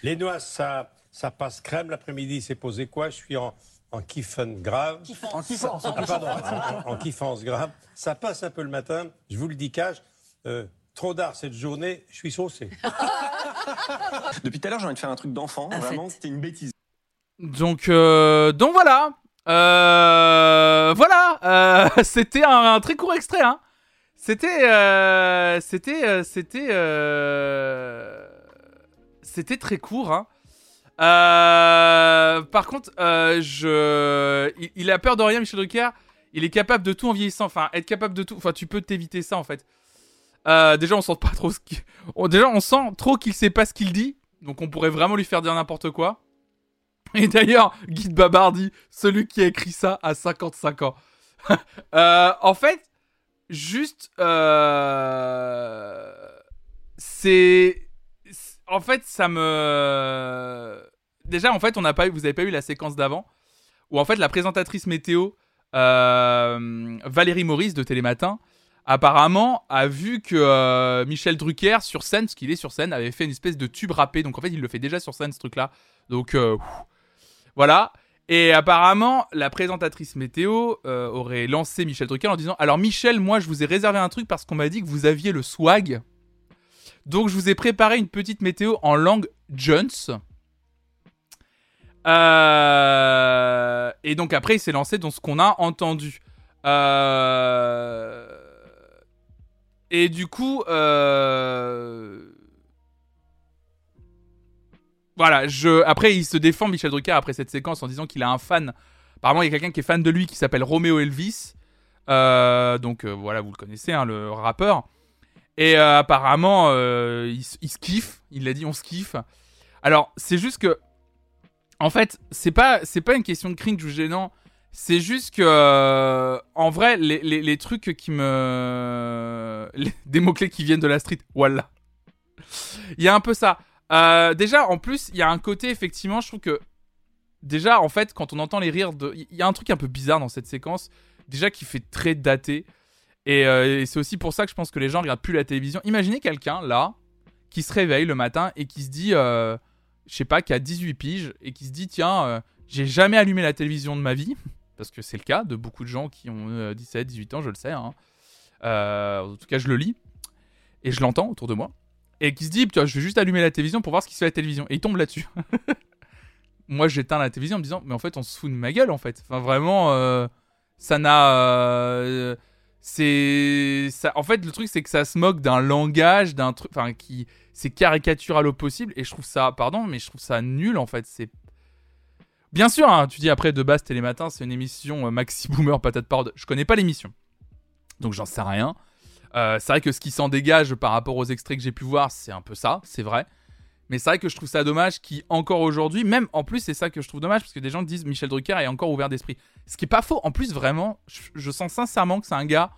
Les noix, ça, ça passe crème. L'après-midi, c'est posé quoi? Je suis en, en kiffen grave. En kiffant, Ah, pardon, en, en kiffance grave. Ça passe un peu le matin. Je vous le dis cash. euh, trop d'art cette journée, je suis saucé. Depuis tout à l'heure, j'ai envie de faire un truc d'enfant. Un Vraiment, fait. c'était une bêtise. Donc, euh, donc voilà. Euh, voilà. Euh, c'était un, un très court extrait. Hein. C'était, euh, c'était, euh, c'était. C'était très court. Hein. Euh, par contre, euh, je... il, a peur de rien, Michel Drucker. Il est capable de tout en vieillissant. Enfin, être capable de tout. Enfin, tu peux t'éviter ça en fait. Euh, déjà, on sent pas trop ce qu'il. on- Déjà, on sent trop qu'il sait pas ce qu'il dit. Donc, on pourrait vraiment lui faire dire n'importe quoi. Et d'ailleurs, Guy de Babar dit celui qui a écrit ça a 55 ans. En fait, juste. C'est. En fait, ça me. Déjà, en fait, on n'a pas eu... vous avez pas eu la séquence d'avant. Où en fait, la présentatrice météo, euh, Valérie Maurice de Télématin, apparemment a vu que euh, Michel Drucker sur scène, parce qu'il est sur scène, avait fait une espèce de tube râpé. Donc en fait, il le fait déjà sur scène ce truc-là. Donc euh, voilà. Et apparemment, la présentatrice météo aurait lancé Michel Drucker en disant Alors Michel, moi je vous ai réservé un truc parce qu'on m'a dit que vous aviez le swag. Donc je vous ai préparé une petite météo en langue Jones. Euh, Et donc après, il s'est lancé dans ce qu'on a entendu. Euh, Et du coup, euh, voilà. Après, il se défend Michel Drucker après cette séquence en disant qu'il a un fan. Apparemment, il y a quelqu'un qui est fan de lui qui s'appelle Romeo Elvis. Donc voilà, vous le connaissez, hein, le rappeur. Et euh, apparemment, euh, il, il se kiffe. Il l'a dit, on se kiffe. Alors, c'est juste que, en fait, c'est pas, c'est pas une question de cringe ou gênant. C'est juste que, euh, en vrai, les, les, trucs qui me, des mots clés qui viennent de la street, voilà. Il y a un peu ça. Euh, déjà, en plus, il y a un côté effectivement, je trouve que déjà, en fait, quand on entend les rires de, il y a un truc un peu bizarre dans cette séquence, déjà qui fait très daté. Et, euh, et c'est aussi pour ça que je pense que les gens regardent plus la télévision. Imaginez quelqu'un là qui se réveille le matin et qui se dit, euh, je sais pas, qui a 18 piges et qui se dit tiens, euh, j'ai jamais allumé la télévision de ma vie parce que c'est le cas de beaucoup de gens qui ont euh, 17, 18 ans, je le sais. hein. En tout cas, je le lis et je l'entends autour de moi et qui se dit Putain, je vais juste allumer la télévision pour voir ce qui se fait à la télévision et il tombe là-dessus. Moi, j'éteins la télévision en me disant mais en fait, on se fout de ma gueule en fait. Enfin, vraiment, ça n'a. C'est ça en fait le truc c'est que ça se moque d'un langage d'un truc enfin qui c'est caricatural au possible et je trouve ça pardon mais je trouve ça nul en fait c'est bien sûr hein, tu dis après de base Télématin c'est une émission euh, maxi boomer patate parde je connais pas l'émission. Donc j'en sais rien. Euh, c'est vrai que ce qui s'en dégage par rapport aux extraits que j'ai pu voir c'est un peu ça c'est vrai mais c'est vrai que je trouve ça dommage qui encore aujourd'hui même en plus c'est ça que je trouve dommage parce que des gens disent Michel Drucker est encore ouvert d'esprit ce qui est pas faux en plus vraiment je, sens sincèrement que c'est un gars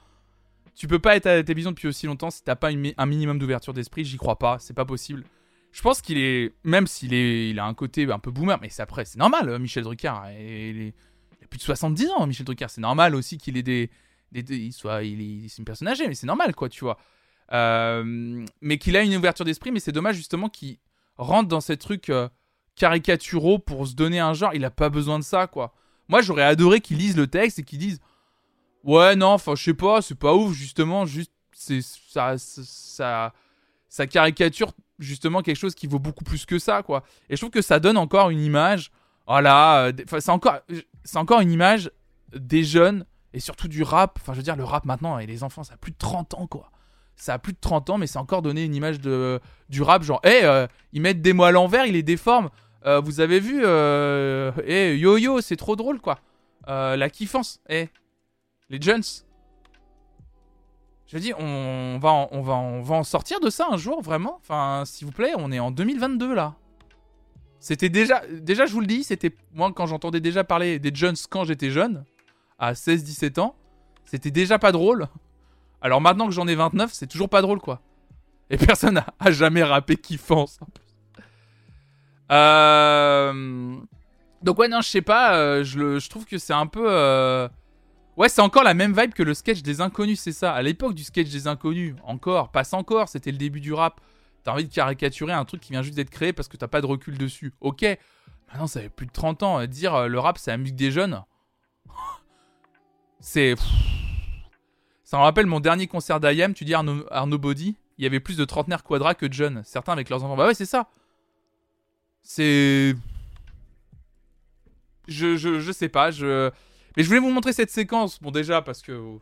tu peux pas être à la télévision depuis aussi longtemps si t'as pas un minimum d'ouverture d'esprit. J'y crois pas, c'est pas possible. Je pense qu'il est, même s'il est, il a un côté un peu boomer, mais c'est après, c'est normal. euh, Michel Drucker, il, est- il a plus de 70 ans. Michel Drucker, c'est normal aussi qu'il ait des, des, il soit, il est, c'est une personne âgée, mais c'est normal, quoi, tu vois. Euh, mais qu'il a une ouverture d'esprit, mais c'est dommage justement qu'il rentre dans ces trucs euh, caricaturaux pour se donner un genre. Il a pas besoin de ça, quoi. Moi, j'aurais adoré qu'il lise le texte et qu'il dise Ouais, non, enfin, je sais pas, c'est pas ouf, justement, juste, c'est, ça, ça, ça caricature, justement, quelque chose qui vaut beaucoup plus que ça, quoi. Et je trouve que ça donne encore une image, voilà, euh, enfin, c'est encore, c'est encore une image des jeunes, et surtout du rap, enfin, je veux dire, le rap maintenant, et les enfants, ça a plus de 30 ans, quoi. Ça a plus de 30 ans, mais c'est encore donné une image du rap, genre, hé, ils mettent des mots à l'envers, ils les déforment, Euh, vous avez vu, euh, hé, yo-yo, c'est trop drôle, quoi. Euh, la kiffance, hé, les Jones. Je dis, on va, en, on, va on va en sortir de ça un jour, vraiment. Enfin, s'il vous plaît, on est en 2022 là. C'était déjà, déjà, je vous le dis, c'était moi quand j'entendais déjà parler des Jones quand j'étais jeune, à 16-17 ans, c'était déjà pas drôle. Alors maintenant que j'en ai 29, c'est toujours pas drôle quoi. Et personne a, a jamais rappé kiffance. en plus. Euh... Donc ouais, non, je sais pas, euh, je, trouve que c'est un peu... euh, Ouais, c'est encore la même vibe que le sketch des inconnus, c'est ça. À l'époque du sketch des inconnus, encore, passe encore, c'était le début du rap. T'as envie de caricaturer un truc qui vient juste d'être créé parce que t'as pas de recul dessus. Ok, maintenant ça fait plus de 30 ans. Dire euh, le rap c'est la musique des jeunes, c'est. Ça me rappelle mon dernier concert d'IAM, tu dis Arnaud, Body, il y avait plus de trentenaires quadras que de jeunes. Certains avec leurs enfants. Bah ouais, c'est ça. C'est. Je, je, je sais pas, je. Mais je voulais vous montrer cette séquence, bon déjà parce que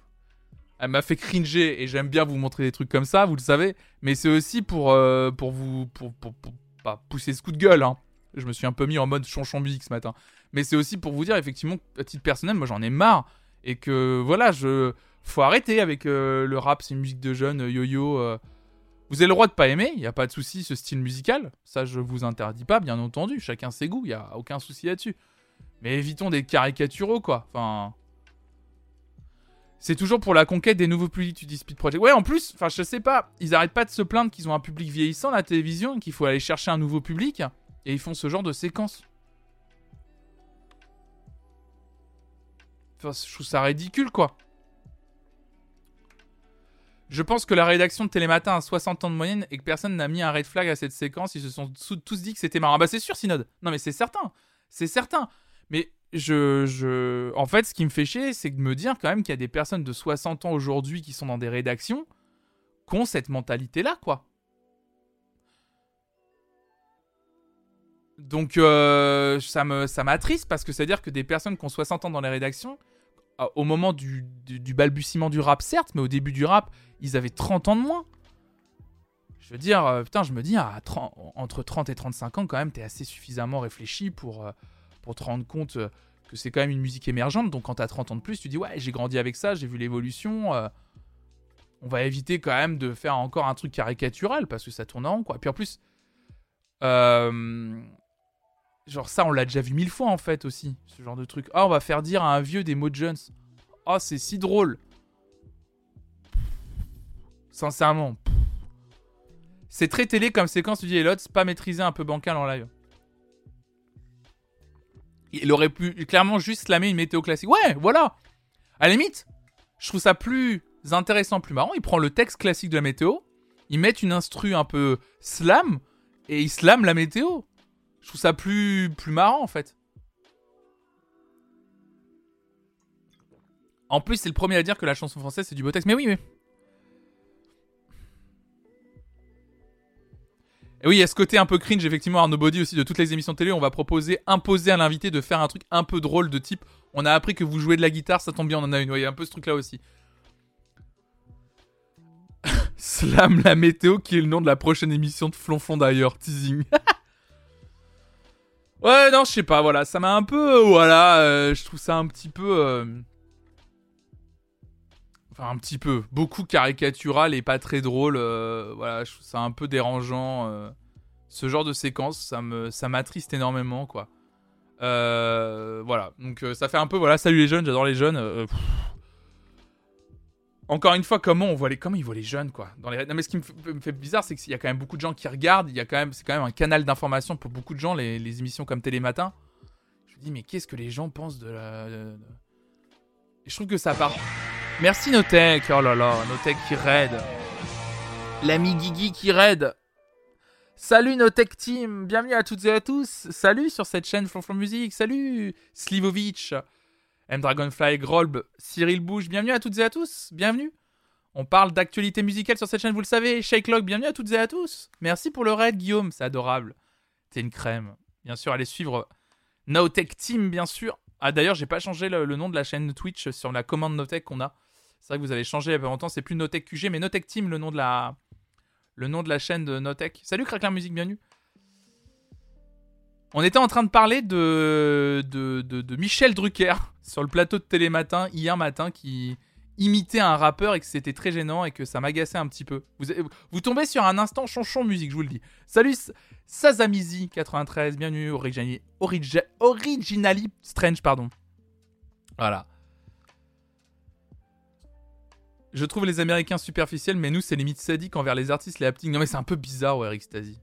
elle m'a fait cringer et j'aime bien vous montrer des trucs comme ça, vous le savez. Mais c'est aussi pour, euh, pour vous, pour, pour, pour- pas pousser ce coup de gueule, hein. Je me suis un peu mis en mode chonchon musique ce matin. Mais c'est aussi pour vous dire, effectivement, à titre personnel, moi j'en ai marre. Et que voilà, je. Faut arrêter avec euh, le rap, c'est une musique de jeunes, euh, yo-yo. euh. Vous avez le droit de pas aimer, il n'y a pas de souci, ce style musical. Ça, je vous interdis pas, bien entendu. Chacun ses goûts, il n'y a aucun souci là-dessus. Mais évitons des caricaturaux, quoi. Enfin. C'est toujours pour la conquête des nouveaux publics, tu dis Speed Project. Ouais, en plus, enfin, je sais pas, ils arrêtent pas de se plaindre qu'ils ont un public vieillissant à la télévision et qu'il faut aller chercher un nouveau public. Et ils font ce genre de séquence. Enfin, je trouve ça ridicule, quoi. Je pense que la rédaction de Télématin a 60 ans de moyenne et que personne n'a mis un red flag à cette séquence. Ils se sont tous dit que c'était marrant. Ah Bah, c'est sûr, Synode. Non, mais c'est certain. C'est certain. Mais je. En fait, ce qui me fait chier, c'est de me dire quand même qu'il y a des personnes de 60 ans aujourd'hui qui sont dans des rédactions qui ont cette mentalité-là, quoi. Donc, euh, ça m'attriste parce que c'est-à-dire que des personnes qui ont 60 ans dans les rédactions, au moment du, du, balbutiement du rap, certes, mais au début du rap, ils avaient 30 ans de moins. Je veux dire, euh, putain, je me dis, 30 entre 30 et 35 ans, quand même, t'es assez suffisamment réfléchi pour, euh, pour te rendre compte euh, que c'est quand même une musique émergente. Donc, quand t'as 30 ans de plus, tu dis, ouais, j'ai grandi avec ça, j'ai vu l'évolution. euh, on va éviter quand même de faire encore un truc caricatural parce que ça tourne en rond, quoi. Puis en plus, euh, genre ça, on l'a déjà vu mille fois en fait aussi, ce genre de truc. Ah, on va faire dire à un vieux des mots de jeunes. Oh, c'est si drôle. Sincèrement. C'est très télé comme séquence, tu dis c'est pas maîtrisé un peu bancal en live. Il aurait pu clairement juste slammer une météo classique. Ouais, voilà. À la limite, je trouve ça plus intéressant, plus marrant. Il prend le texte classique de la météo, il met une instru un peu slam, et il slam la météo. Je trouve ça plus, plus marrant en fait. En plus, c'est le premier à dire que la chanson française c'est du beau texte. Mais oui, mais. Et oui, il y a ce côté un peu cringe, effectivement, Arnaud Body aussi, de toutes les émissions de télé. On va proposer, imposer à l'invité de faire un truc un peu drôle de type on a appris que vous jouez de la guitare, ça tombe bien, on en a une. Il y a un peu ce truc là aussi. Slam la météo, qui est le nom de la prochaine émission de Flonflon d'ailleurs, teasing. ouais, non, je sais pas, voilà, ça m'a un peu. euh, voilà, euh, je trouve ça un petit peu. euh, Enfin, un petit peu. Beaucoup caricatural et pas très drôle. voilà, je trouve ça un peu dérangeant. ce genre de séquence, ça me, ça m'attriste énormément, quoi. Voilà, donc ça fait un peu, voilà, salut les jeunes, j'adore les jeunes. Encore une fois, comment on voit les, comment ils voient les jeunes, quoi. Dans les, non mais ce qui me fait, bizarre, c'est qu'il y a quand même beaucoup de gens qui regardent. Y a quand même, c'est quand même un canal d'information pour beaucoup de gens, les, émissions comme Télématin. Je me dis, mais qu'est-ce que les gens pensent de la. Et je trouve que ça part. Merci Notech, oh là là, Notech qui raid. L'ami Guigui qui raid. Salut Notech Team, bienvenue à toutes et à tous. Salut sur cette chaîne Flonflon Music. Salut Slivovic, M Dragonfly, Grolb, Cyril Bouge. Bienvenue à toutes et à tous. Bienvenue. On parle d'actualité musicale sur cette chaîne, vous le savez. Shake Log, bienvenue à toutes et à tous. Merci pour le raid, Guillaume, c'est adorable. T'es une crème. Bien sûr, allez suivre Notech Team, bien sûr. Ah d'ailleurs, j'ai pas changé le, nom de la chaîne Twitch sur la commande Notech qu'on a. C'est vrai que vous avez changé il y a pas longtemps, c'est plus Notech QG, mais Notech Team, le nom de la, le nom de la chaîne de Notech. Salut Crackler Musique, bienvenue. On était en train de parler de, Michel Drucker sur le plateau de Télématin hier matin qui imitait un rappeur et que c'était très gênant et que ça m'agaçait un petit peu. Vous, tombez sur un instant chanchon musique, je vous le dis. Salut Sazamizi93, bienvenue Origini, Origi- Originally Strange, pardon. Voilà. Je trouve les Américains superficiels, mais nous, c'est limite sadique envers les artistes, les haptiques. Non, mais c'est un peu bizarre, ouais, Eric Stasi.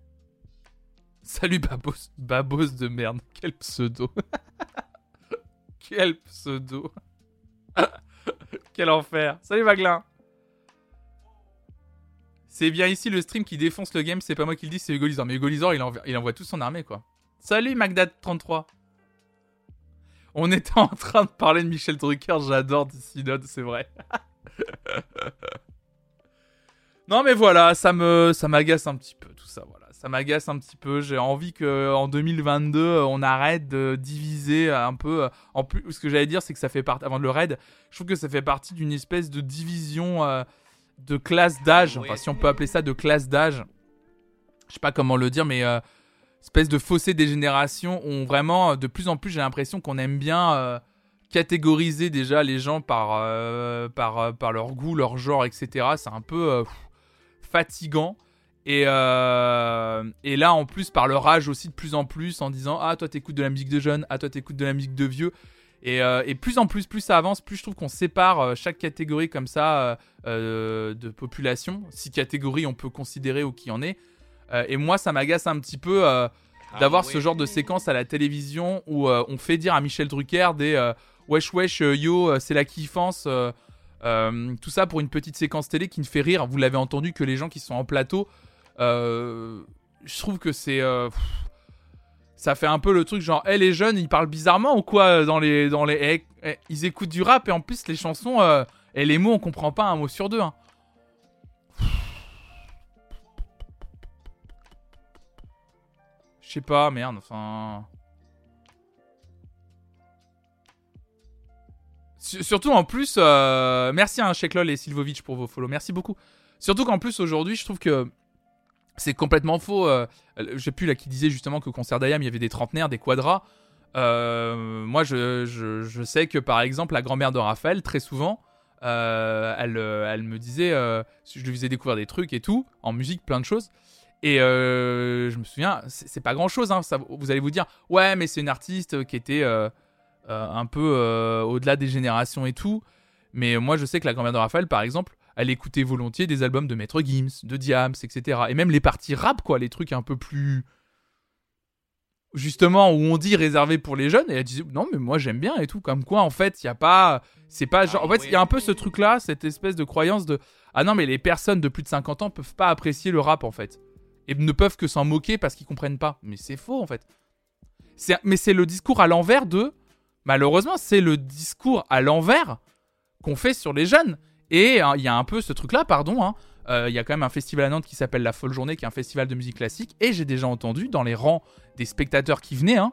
Salut, Babos. Babos de merde. Quel pseudo. Quel pseudo. Quel enfer. Salut, Maglin. C'est bien ici le stream qui défonce le game, c'est pas moi qui le dis, c'est Hugo. Mais Hugo Lizor, il, envoie- il envoie toute son armée, quoi. Salut, Magdad33. On était en train de parler de Michel Drucker, j'adore Synode, c'est vrai. non mais voilà, ça me ça m'agace un petit peu tout ça voilà, ça m'agace un petit peu, j'ai envie que en 2022 euh, on arrête de diviser un peu en plus ce que j'allais dire c'est que ça fait partie avant de le raid, je trouve que ça fait partie d'une espèce de division euh, de classe d'âge, enfin si on peut appeler ça de classe d'âge. Je sais pas comment le dire mais euh, espèce de fossé des générations où vraiment, euh, de plus en plus, j'ai l'impression qu'on aime bien euh, catégoriser déjà les gens par, euh, par, euh, par leur goût, leur genre, etc. C'est un peu euh, fatigant. Et, euh, et là, en plus, par leur âge aussi, de plus en plus, en disant Ah, toi, t'écoutes de la musique de jeunes, ah, toi, t'écoutes de la musique de vieux. Et, euh, et plus en plus, plus ça avance, plus je trouve qu'on sépare euh, chaque catégorie comme ça de population, si catégorie on peut considérer ou qui en est. Et moi, ça m'agace un petit peu euh, d'avoir ce genre de séquence à la télévision où on fait dire à Michel Drucker des wesh wesh yo, c'est la kiffance. tout ça pour une petite séquence télé qui ne fait rire. Vous l'avez entendu que les gens qui sont en plateau, je trouve que c'est. euh, ça fait un peu le truc genre, eh les jeunes, ils parlent bizarrement ou quoi dans les. Dans les ils écoutent du rap et en plus les chansons euh, et les mots, on comprend pas un mot sur deux. hein. Je sais pas, merde, enfin. Su- Surtout en plus, euh, merci à Sheklol et Silvovic pour vos follow, merci beaucoup. Surtout qu'en plus aujourd'hui, je trouve que c'est complètement faux. euh, je sais plus là qui disait justement qu'au concert d'Ayam, il y avait des trentenaires, des quadras. Euh, moi, je, sais que par exemple, la grand-mère de Raphaël, très souvent, euh, elle, euh, elle me disait, je lui faisais découvrir des trucs et tout, en musique, plein de choses. Et je me souviens, c'est pas grand chose, hein, vous allez vous dire, ouais, mais c'est une artiste qui était un peu au-delà des générations et tout. Mais moi, je sais que la grand-mère de Raphaël, par exemple, elle écoutait volontiers des albums de Maître Gims, de Diams, etc. Et même les parties rap, quoi, les trucs un peu plus. Justement, où on dit réservé pour les jeunes, et elle disait non, mais moi j'aime bien et tout. Comme quoi, en fait, il y a pas. C'est pas genre. En fait, il y a un peu ce truc-là, cette espèce de croyance de. Ah non, mais les personnes de plus de 50 ans peuvent pas apprécier le rap, en fait. Et ne peuvent que s'en moquer parce qu'ils comprennent pas. Mais c'est faux, en fait. Mais c'est le discours à l'envers de. Malheureusement, c'est le discours à l'envers qu'on fait sur les jeunes. Et hein, il y a un peu ce truc-là, pardon. hein. Euh, Il y a quand même un festival à Nantes qui s'appelle La Folle Journée, qui est un festival de musique classique. Et j'ai déjà entendu dans les rangs des spectateurs qui venaient hein,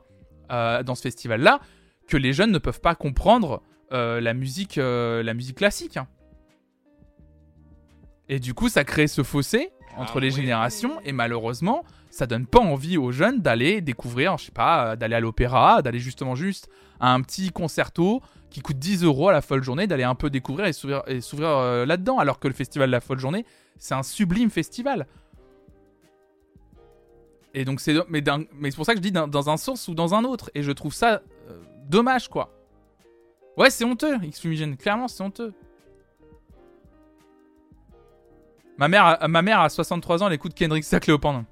euh, dans ce festival-là que les jeunes ne peuvent pas comprendre euh, la, musique, la musique classique. hein. Et du coup, ça crée ce fossé entre les générations. Et malheureusement, ça donne pas envie aux jeunes d'aller découvrir, je sais pas, d'aller à l'opéra, d'aller justement juste à un petit concerto qui coûte 10 euros à la folle journée, d'aller un peu découvrir et s'ouvrir, euh, là-dedans. Alors que le festival la folle journée, c'est un sublime festival. Et donc c'est mais, c'est pour ça que je dis dans un sens ou dans un autre. Et je trouve ça euh, dommage, quoi. Ouais, c'est honteux, X Fumigène. Clairement, c'est honteux. Ma mère, ma mère a 63 ans, elle écoute Kendrick Sack Léopard.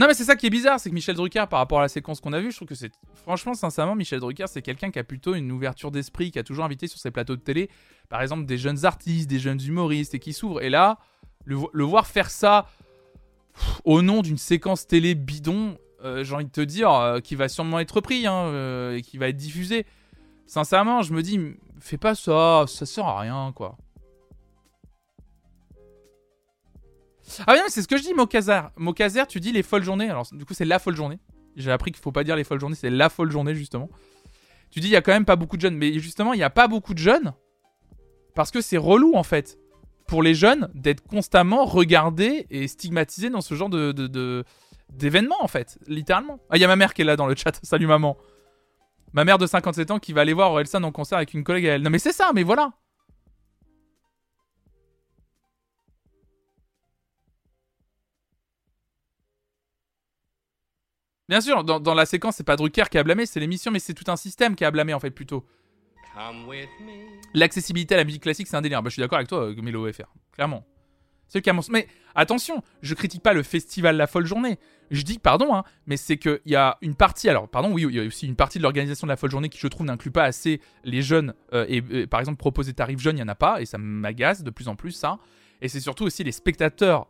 Non mais c'est ça qui est bizarre, c'est que Michel Drucker par rapport à la séquence qu'on a vue, je trouve que c'est franchement sincèrement Michel Drucker c'est quelqu'un qui a plutôt une ouverture d'esprit, qui a toujours invité sur ses plateaux de télé par exemple des jeunes artistes, des jeunes humoristes et qui s'ouvrent et là le, vo- le voir faire ça au nom d'une séquence télé bidon, euh, j'ai envie de te dire euh, qui va sûrement être repris hein, euh, et qui va être diffusé. Sincèrement, je me dis fais pas ça, ça sert à rien quoi. Ah non, c'est ce que je dis, Mokazer. Mokazer, tu dis les folles journées. Alors, du coup, c'est la folle journée. J'ai appris qu'il faut pas dire les folles journées, c'est la folle journée, justement. Tu dis, il y a quand même pas beaucoup de jeunes. Mais justement, il n'y a pas beaucoup de jeunes parce que c'est relou, en fait, pour les jeunes d'être constamment regardés et stigmatisés dans ce genre de- d'événements, en fait, littéralement. Ah, il y a ma mère qui est là dans le chat. Salut, maman. Ma mère de 57 ans qui va aller voir Orelsan en concert avec une collègue à elle. Non, mais c'est ça, mais voilà. Bien sûr, dans, dans la séquence, c'est pas Drucker qui a blâmé, c'est l'émission, mais c'est tout un système qui a blâmé en fait plutôt. L'accessibilité à la musique classique, c'est un délire. Bah, je suis d'accord avec toi, euh, Mélo FR, clairement. C'est le Mais attention, je critique pas le festival La Folle Journée. Je dis pardon, hein, mais c'est qu'il y a une partie. Alors, pardon, oui, il y a aussi une partie de l'organisation de La Folle Journée qui, je trouve, n'inclut pas assez les jeunes. euh, et, euh, par exemple, proposer tarifs jeunes, il y en a pas, et ça m'agace de plus en plus ça. Et c'est surtout aussi les spectateurs,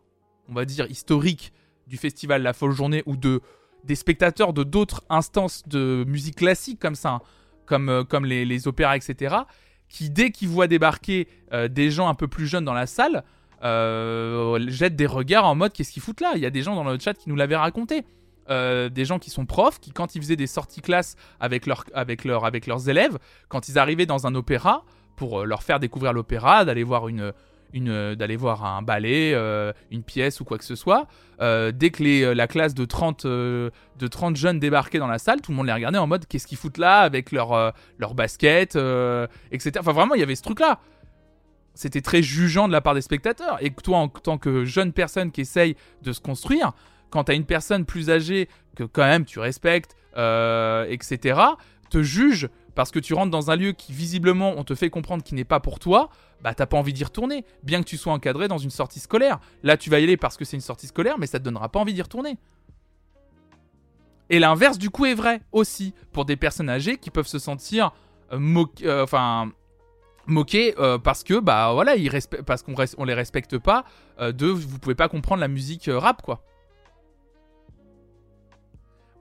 on va dire historiques du festival La Folle Journée ou de des spectateurs de d'autres instances de musique classique comme ça, comme, euh, les, opéras, etc., qui dès qu'ils voient débarquer euh, des gens un peu plus jeunes dans la salle, euh, jettent des regards en mode qu'est-ce qu'ils foutent là? Il y a des gens dans le chat qui nous l'avaient raconté. Des gens qui sont profs, qui quand ils faisaient des sorties classe avec, leur, avec, avec leurs élèves, quand ils arrivaient dans un opéra, pour leur faire découvrir l'opéra, d'aller voir une, euh, d'aller voir un ballet, euh, une pièce ou quoi que ce soit. Euh, dès que les, la classe de 30, euh, de 30 jeunes débarquait dans la salle, tout le monde les regardait en mode qu'est-ce qu'ils foutent là avec leur, basket, etc. Enfin vraiment, il y avait ce truc-là. C'était très jugeant de la part des spectateurs. Et toi, en tant que jeune personne qui essaye de se construire, quand t'as une personne plus âgée que quand même tu respectes, etc., te juge parce que tu rentres dans un lieu qui visiblement on te fait comprendre qui n'est pas pour toi, bah t'as pas envie d'y retourner, bien que tu sois encadré dans une sortie scolaire. Là tu vas y aller parce que c'est une sortie scolaire, mais ça te donnera pas envie d'y retourner. Et l'inverse du coup est vrai aussi pour des personnes âgées qui peuvent se sentir euh, moquées, euh, moquées euh, parce que bah voilà ils parce qu'on les respecte pas de vous pouvez pas comprendre la musique rap quoi.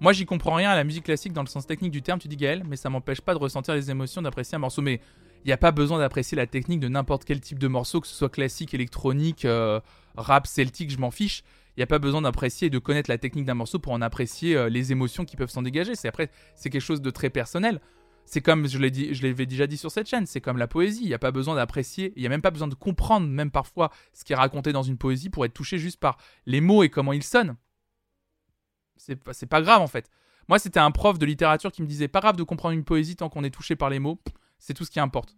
Moi, j'y comprends rien à la musique classique dans le sens technique du terme, tu dis Gaël, mais ça m'empêche pas de ressentir les émotions, d'apprécier un morceau. Mais il n'y a pas besoin d'apprécier la technique de n'importe quel type de morceau, que ce soit classique, électronique, euh, rap, celtique, je m'en fiche. Il n'y a pas besoin d'apprécier et de connaître la technique d'un morceau pour en apprécier euh, les émotions qui peuvent s'en dégager. C'est après, c'est quelque chose de très personnel. C'est comme, je l'ai dit, je l'avais déjà dit sur cette chaîne, c'est comme la poésie. Il n'y a pas besoin d'apprécier, il n'y a même pas besoin de comprendre, même parfois, ce qui est raconté dans une poésie pour être touché juste par les mots et comment ils sonnent. C'est pas, c'est pas grave en fait. Moi, c'était un prof de littérature qui me disait pas grave de comprendre une poésie tant qu'on est touché par les mots, c'est tout ce qui importe.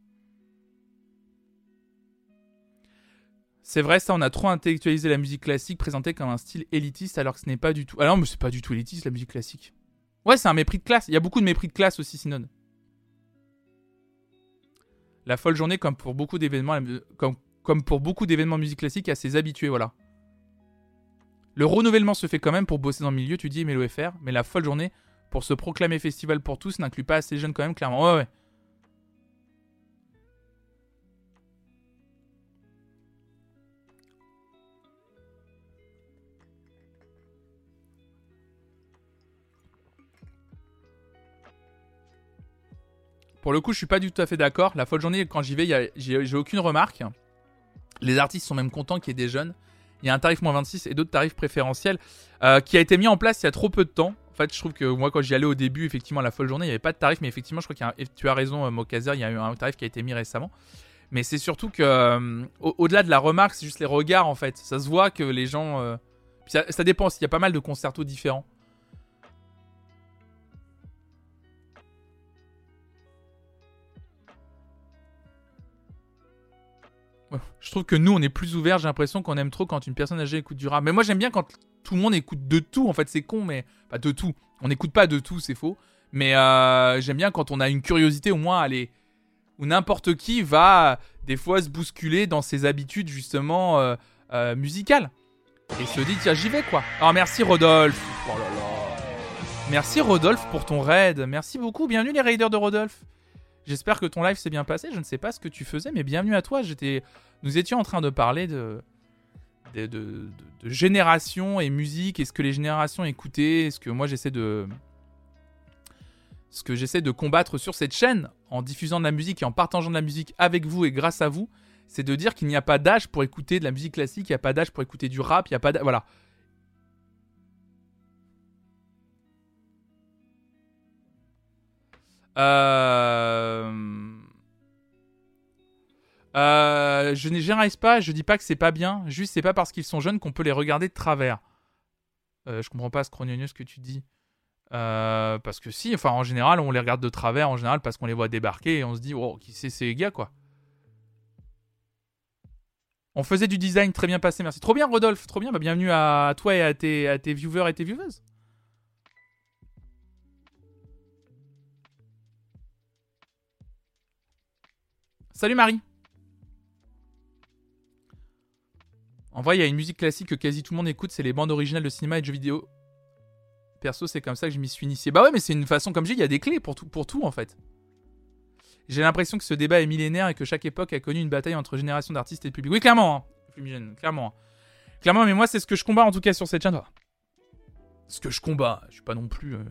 C'est vrai, ça, on a trop intellectualisé la musique classique, présentée comme un style élitiste, alors que ce n'est pas du tout. Alors, mais c'est pas du tout élitiste la musique classique. Ouais, c'est un mépris de classe. Il y a beaucoup de mépris de classe aussi, Synone. La folle journée, comme pour beaucoup d'événements, comme, pour beaucoup d'événements musique classique, a ses habitués, voilà. Le renouvellement se fait quand même pour bosser dans le milieu, tu dis Mélo FR, mais la folle journée, pour se proclamer festival pour tous, n'inclut pas assez jeunes quand même, clairement. Ouais, ouais. Pour le coup, je suis pas du tout à fait d'accord. La folle journée, quand j'y vais, j'ai aucune remarque. Les artistes sont même contents qu'il y ait des jeunes. Il y a un tarif moins 26 et d'autres tarifs préférentiels euh, qui a été mis en place il y a trop peu de temps. En fait, je trouve que moi, quand j'y allais au début, effectivement, la folle journée, il n'y avait pas de tarif, mais effectivement, je crois et tu as raison, euh, Mokazer, il y a eu un tarif qui a été mis récemment. Mais c'est surtout que, euh, au- au-delà de la remarque, c'est juste les regards, en fait. Ça se voit que les gens. ça, ça dépend, il y a pas mal de concertos différents. Je trouve que nous, on est plus ouverts. J'ai l'impression qu'on aime trop quand une personne âgée écoute du rap. Mais moi, j'aime bien quand tout le monde écoute de tout. En fait, c'est con, mais pas de tout. On n'écoute pas de tout, c'est faux. Mais euh, j'aime bien quand on a une curiosité, au moins, aller. Où n'importe qui va, des fois, se bousculer dans ses habitudes, justement, euh, euh, musicales. Et se dit, tiens, j'y vais, quoi. Alors, merci, Rodolphe. Oh. Merci, Rodolphe, pour ton raid. Merci beaucoup. Bienvenue, les raiders de Rodolphe. J'espère que ton live s'est bien passé. Je ne sais pas ce que tu faisais, mais bienvenue à toi. J'étais, nous étions en train de parler de, de, génération et musique et ce que les générations écoutaient, ce que moi j'essaie de, ce que j'essaie de combattre sur cette chaîne en diffusant de la musique et en partageant de la musique avec vous et grâce à vous, c'est de dire qu'il n'y a pas d'âge pour écouter de la musique classique, il n'y a pas d'âge pour écouter du rap, il n'y a pas d'âge, voilà. Euh... Euh, je ne généralise pas, je dis pas que c'est pas bien, juste c'est pas parce qu'ils sont jeunes qu'on peut les regarder de travers. Euh, je comprends pas, Scronionius, ce que tu dis. Euh, parce que si, enfin en général, on les regarde de travers en général parce qu'on les voit débarquer et on se dit, oh, qui c'est ces gars quoi. On faisait du design très bien passé, merci. Trop bien, Rodolphe, trop bien. Bah, bienvenue à toi et à tes, à tes viewers et tes vieweuses. Salut Marie. En vrai, il y a une musique classique que quasi tout le monde écoute, c'est les bandes originales de cinéma et de jeux vidéo. Perso, c'est comme ça que je m'y suis initié. Bah ouais, mais c'est une façon, comme je dis, il y a des clés pour tout, pour tout en fait. J'ai l'impression que ce débat est millénaire et que chaque époque a connu une bataille entre générations d'artistes et de public. Oui, clairement, hein. Clairement. hein. Clairement, mais moi, c'est ce que je combats en tout cas sur cette chaîne. Ce que je combats, je suis pas non plus. euh,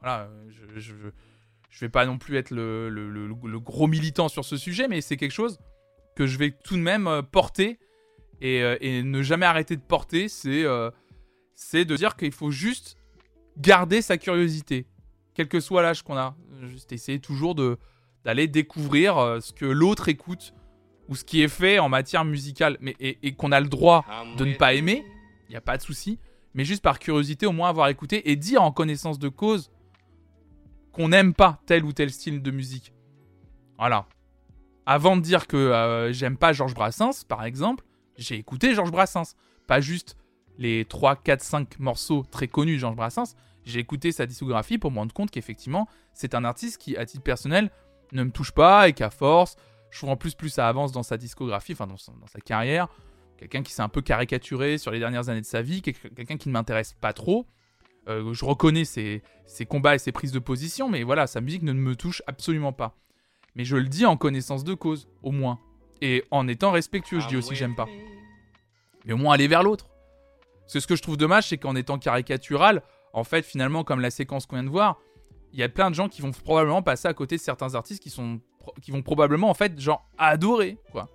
Voilà, je, je vais pas non plus être le, gros militant sur ce sujet, mais c'est quelque chose que je vais tout de même euh, porter et, euh, et ne jamais arrêter de porter. C'est euh, c'est de dire qu'il faut juste garder sa curiosité, quel que soit l'âge qu'on a. Juste essayer toujours d'aller découvrir ce que l'autre écoute ou ce qui est fait en matière musicale, mais et, qu'on a le droit de ne pas aimer, il y a pas de souci, mais juste par curiosité au moins avoir écouté et dire en connaissance de cause qu'on n'aime pas tel ou tel style de musique. Voilà. Avant de dire que euh, j'aime pas Georges Brassens, par exemple, j'ai écouté Georges Brassens. Pas juste les 3, 4, 5 morceaux très connus de Georges Brassens. J'ai écouté sa discographie pour me rendre compte qu'effectivement, c'est un artiste qui, à titre personnel, ne me touche pas et qu'à force, je trouve en plus plus ça avance dans sa discographie, enfin dans, sa carrière. Quelqu'un qui s'est un peu caricaturé sur les dernières années de sa vie, quel- quelqu'un qui ne m'intéresse pas trop. Euh, je reconnais ses, combats et ses prises de position, mais voilà, sa musique ne me touche absolument pas. Mais je le dis en connaissance de cause, au moins. Et en étant respectueux, je dis aussi j'aime pas. Mais au moins aller vers l'autre. Parce que ce que je trouve dommage, c'est qu'en étant caricatural, en fait, finalement, comme la séquence qu'on vient de voir, il y a plein de gens qui vont probablement passer à côté de certains artistes qui sont qui vont probablement en fait genre adorer quoi.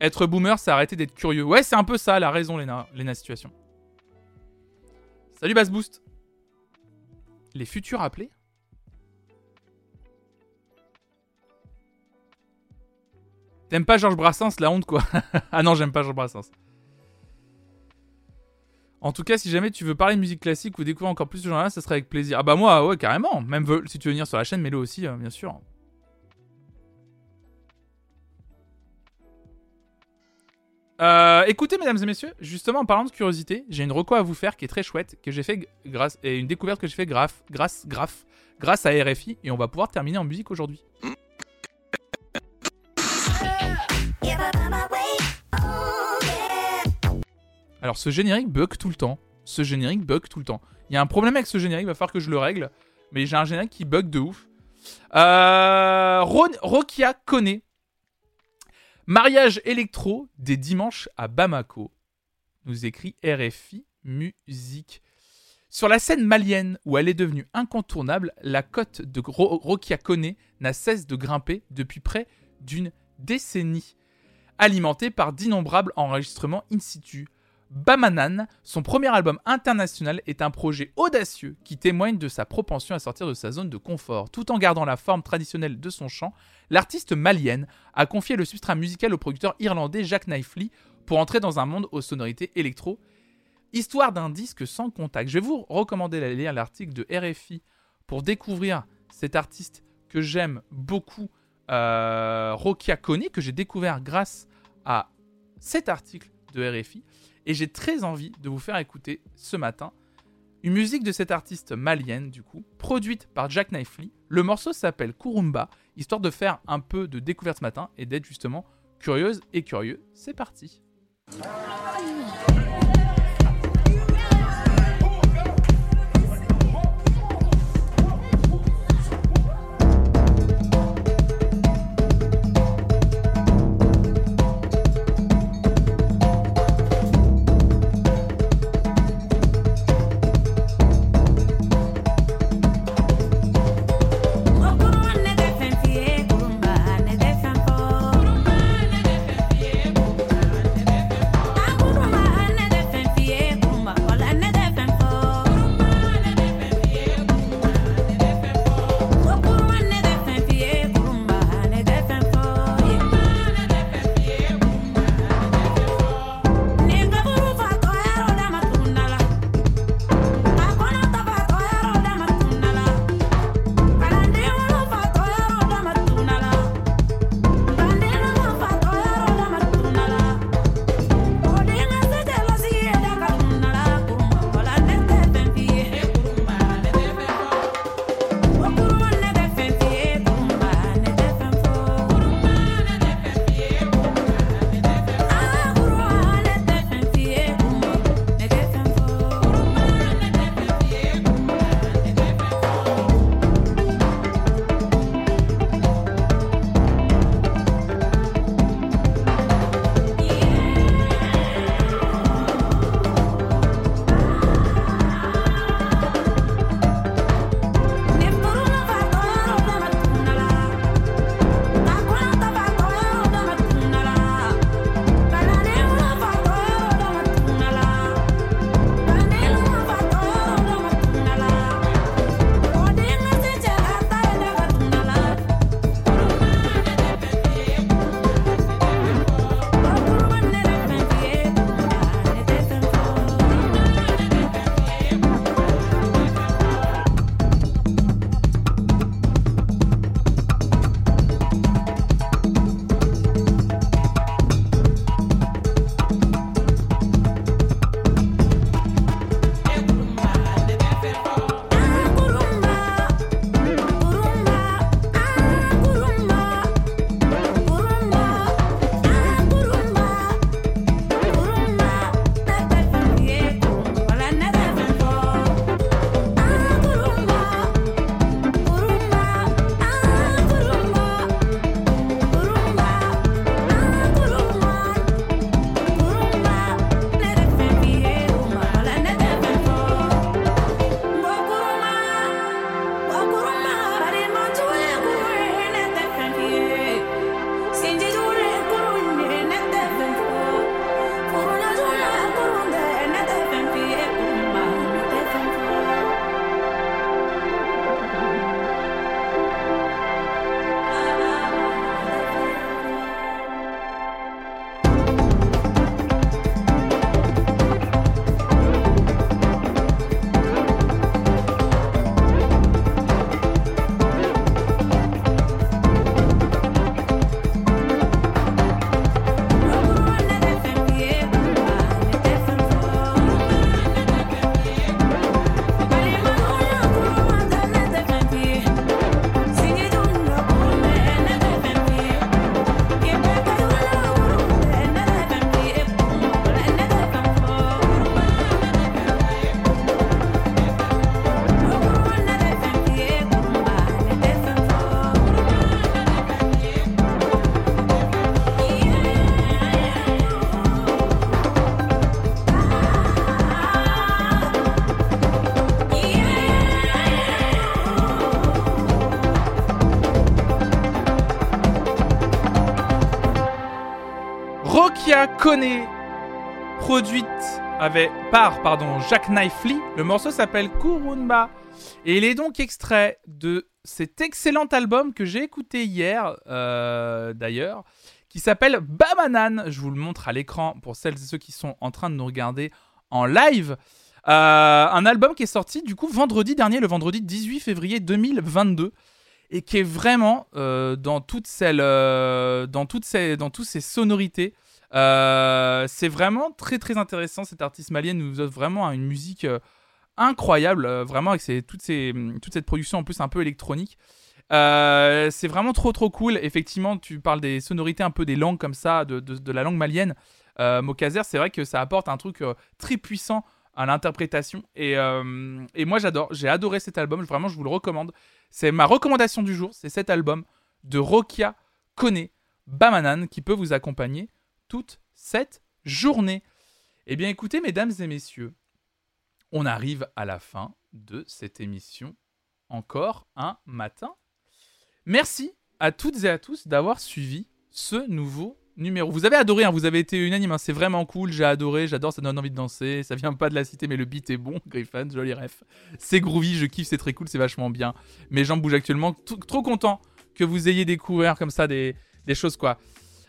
Être boomer, c'est arrêter d'être curieux. Ouais, c'est un peu ça, la raison, Léna, Léna Situation. Salut Bass Boost. Les futurs appelés T'aimes pas Georges Brassens, la honte quoi. ah non, j'aime pas Georges Brassens. En tout cas, si jamais tu veux parler de musique classique ou découvrir encore plus ce genre-là, ça serait avec plaisir. Ah bah moi, ouais, carrément. Même si tu veux venir sur la chaîne, mets-le aussi, euh, bien sûr. Euh, écoutez, mesdames et messieurs, justement en parlant de curiosité, j'ai une reco à vous faire qui est très chouette, que j'ai fait grâce et une découverte que j'ai fait grâce, grâce, grâce, grâce à RFI, et on va pouvoir terminer en musique aujourd'hui. Alors ce générique bug tout le temps. Ce générique bug tout le temps. Il y a un problème avec ce générique, il va falloir que je le règle. Mais j'ai un générique qui bug de ouf. Euh, Rokia Kone. Mariage électro des dimanches à Bamako. Nous écrit RFI Musique. Sur la scène malienne où elle est devenue incontournable, la cote de Ro- Rokia Kone n'a cesse de grimper depuis près d'une décennie, alimentée par d'innombrables enregistrements in situ. Bamanan, son premier album international, est un projet audacieux qui témoigne de sa propension à sortir de sa zone de confort. Tout en gardant la forme traditionnelle de son chant, l'artiste malienne a confié le substrat musical au producteur irlandais Jack Knifley pour entrer dans un monde aux sonorités électro. Histoire d'un disque sans contact. Je vais vous recommander d'aller lire l'article de RFI pour découvrir cet artiste que j'aime beaucoup, euh, Rokia Kone, que j'ai découvert grâce à cet article de RFI. Et j'ai très envie de vous faire écouter ce matin une musique de cette artiste malienne, du coup, produite par Jack Knifley. Le morceau s'appelle Kurumba, histoire de faire un peu de découverte ce matin et d'être justement curieuse et curieux. C'est parti. Kone, produite avec, par pardon, Jack Knife Lee. Le morceau s'appelle Kurumba. Et il est donc extrait de cet excellent album que j'ai écouté hier, euh, d'ailleurs, qui s'appelle Bamanan. Je vous le montre à l'écran pour celles et ceux qui sont en train de nous regarder en live. Euh, un album qui est sorti du coup vendredi dernier, le vendredi 18 février 2022, et qui est vraiment euh, dans toutes celles, euh, dans toutes ces, dans ces sonorités. Euh, c'est vraiment très très intéressant. Cet artiste malien nous offre vraiment une musique incroyable, vraiment avec toutes ces, toute cette production en plus un peu électronique. C'est vraiment trop trop cool. Effectivement, tu parles des sonorités un peu des langues comme ça, de, de, la langue malienne. Euh, Mokazer, c'est vrai que ça apporte un truc très puissant à l'interprétation. Et, euh, et moi, j'adore. J'ai adoré cet album. Vraiment, je vous le recommande. C'est ma recommandation du jour. C'est cet album de Rokia Kone Bamanan qui peut vous accompagner toute cette journée. Eh bien, écoutez, mesdames et messieurs, on arrive à la fin de cette émission. Encore un matin. Merci à toutes et à tous d'avoir suivi ce nouveau numéro. Vous avez adoré, hein, vous avez été unanime, hein, c'est vraiment cool, j'ai adoré, j'adore, ça donne envie de danser, ça vient pas de la cité, mais le beat est bon, Griffin, joli ref. C'est groovy, je kiffe, c'est très cool, c'est vachement bien. Mes jambes bougent actuellement, trop content que vous ayez découvert comme ça des choses, quoi.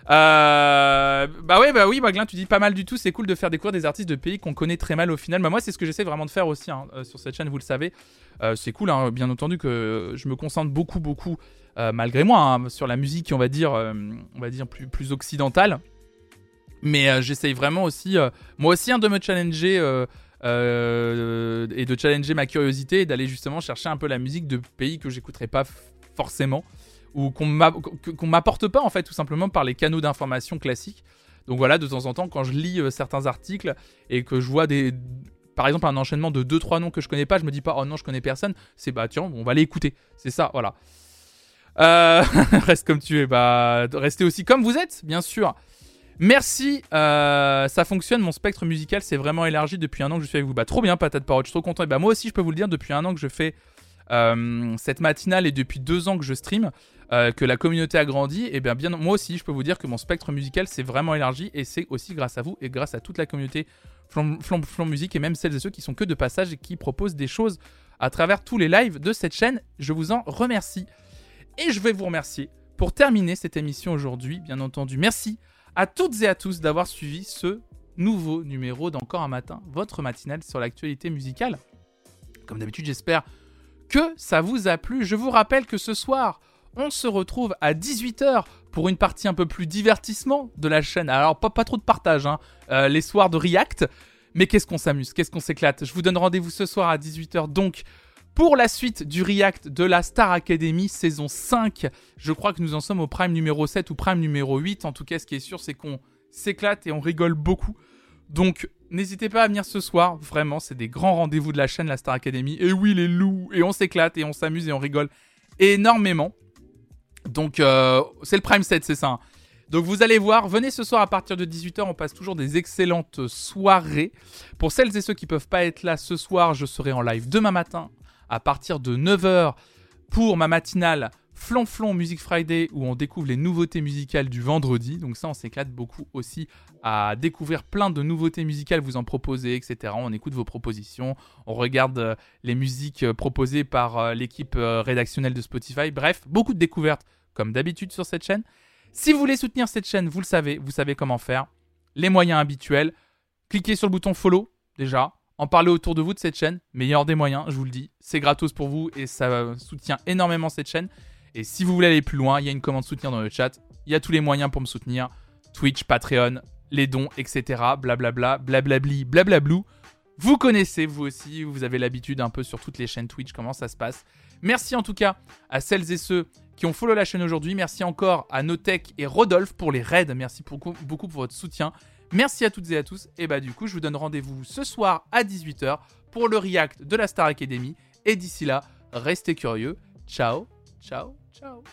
Euh, bah ouais, bah oui, Maglin, tu dis pas mal du tout. C'est cool de faire découvrir des artistes de pays qu'on connaît très mal au final. Bah moi, c'est ce que j'essaie vraiment de faire aussi hein, euh, sur cette chaîne, vous le savez. Euh, c'est cool, hein, bien entendu, que je me concentre beaucoup, beaucoup, malgré moi, hein, sur la musique, on va dire, on va dire plus, occidentale. Mais j'essaye vraiment aussi, moi aussi, de me challenger et de challenger ma curiosité et d'aller justement chercher un peu la musique de pays que j'écouterais pas forcément ou qu'on m'apporte pas en fait tout simplement par les canaux d'information classiques. Donc voilà, de temps en temps, quand je lis euh, certains articles et que je vois des, par exemple un enchaînement de 2-3 noms que je connais pas, je me dis pas oh non je connais personne, c'est bah tiens on va aller écouter, c'est ça, voilà. Euh, reste comme tu es, bah restez aussi comme vous êtes, bien sûr. Merci, euh, ça fonctionne, mon spectre musical s'est vraiment élargi depuis un an que je suis avec vous. Bah trop bien, patate parole, je suis trop content. Et bah moi aussi, je peux vous le dire, depuis un an que je fais cette matinale et depuis deux ans que je stream, euh, que la communauté a grandi, et bien, bien moi aussi, je peux vous dire que mon spectre musical s'est vraiment élargi et c'est aussi grâce à vous et grâce à toute la communauté Flan- Flan Musique et même celles et ceux qui sont que de passage et qui proposent des choses à travers tous les lives de cette chaîne. Je vous en remercie. Et je vais vous remercier pour terminer cette émission aujourd'hui, bien entendu. Merci à toutes et à tous d'avoir suivi ce nouveau numéro d'Encore un matin, votre matinale sur l'actualité musicale. Comme d'habitude, j'espère que ça vous a plu. Je vous rappelle que ce soir, on se retrouve à 18h pour une partie un peu plus divertissement de la chaîne. Alors, pas, pas trop de partage, hein. Euh, les soirs de React. Mais qu'est-ce qu'on s'amuse, qu'est-ce qu'on s'éclate? Je vous donne rendez-vous ce soir à 18h donc pour la suite du React de la Star Academy saison 5. Je crois que nous en sommes au prime numéro 7 ou prime numéro 8. En tout cas, ce qui est sûr, c'est qu'on s'éclate et on rigole beaucoup. Donc, n'hésitez pas à venir ce soir. Vraiment, c'est des grands rendez-vous de la chaîne, la Star Academy. Et oui, les loups. Et on s'éclate et on s'amuse et on rigole énormément. Donc, euh, c'est le prime 7, c'est ça. hein. Donc, vous allez voir, venez ce soir à partir de 18h. On passe toujours des excellentes soirées. Pour celles et ceux qui peuvent pas être là ce soir, je serai en live demain matin à partir de 9h pour ma matinale Flonflon Music Friday où on découvre les nouveautés musicales du vendredi. Donc ça, on s'éclate beaucoup aussi à découvrir plein de nouveautés musicales, vous en proposez, etc. On écoute vos propositions, on regarde euh, les musiques euh, proposées par euh, l'équipe rédactionnelle de Spotify. Bref, beaucoup de découvertes comme d'habitude sur cette chaîne. Si vous voulez soutenir cette chaîne, vous le savez, vous savez comment faire. Les moyens habituels. Cliquez sur le bouton follow déjà. En parlez autour de vous de cette chaîne. Meilleur des moyens, je vous le dis. C'est gratos pour vous et ça soutient énormément cette chaîne. Et si vous voulez aller plus loin, il y a une commande soutenir dans le chat. Il y a tous les moyens pour me soutenir. Twitch, Patreon, les dons, etc. Blablabla, blablabli, blablablou. Vous connaissez, vous aussi, vous avez l'habitude un peu sur toutes les chaînes Twitch, comment ça se passe. Merci en tout cas à celles et ceux qui ont follow la chaîne aujourd'hui. Merci encore à Notech et Rodolphe pour les raids. Merci beaucoup, beaucoup pour votre soutien. Merci à toutes et à tous. Et bah du coup, je vous donne rendez-vous ce soir à 18h pour le react de la Star Academy. Et d'ici là, restez curieux. Ciao, ciao, Tchau.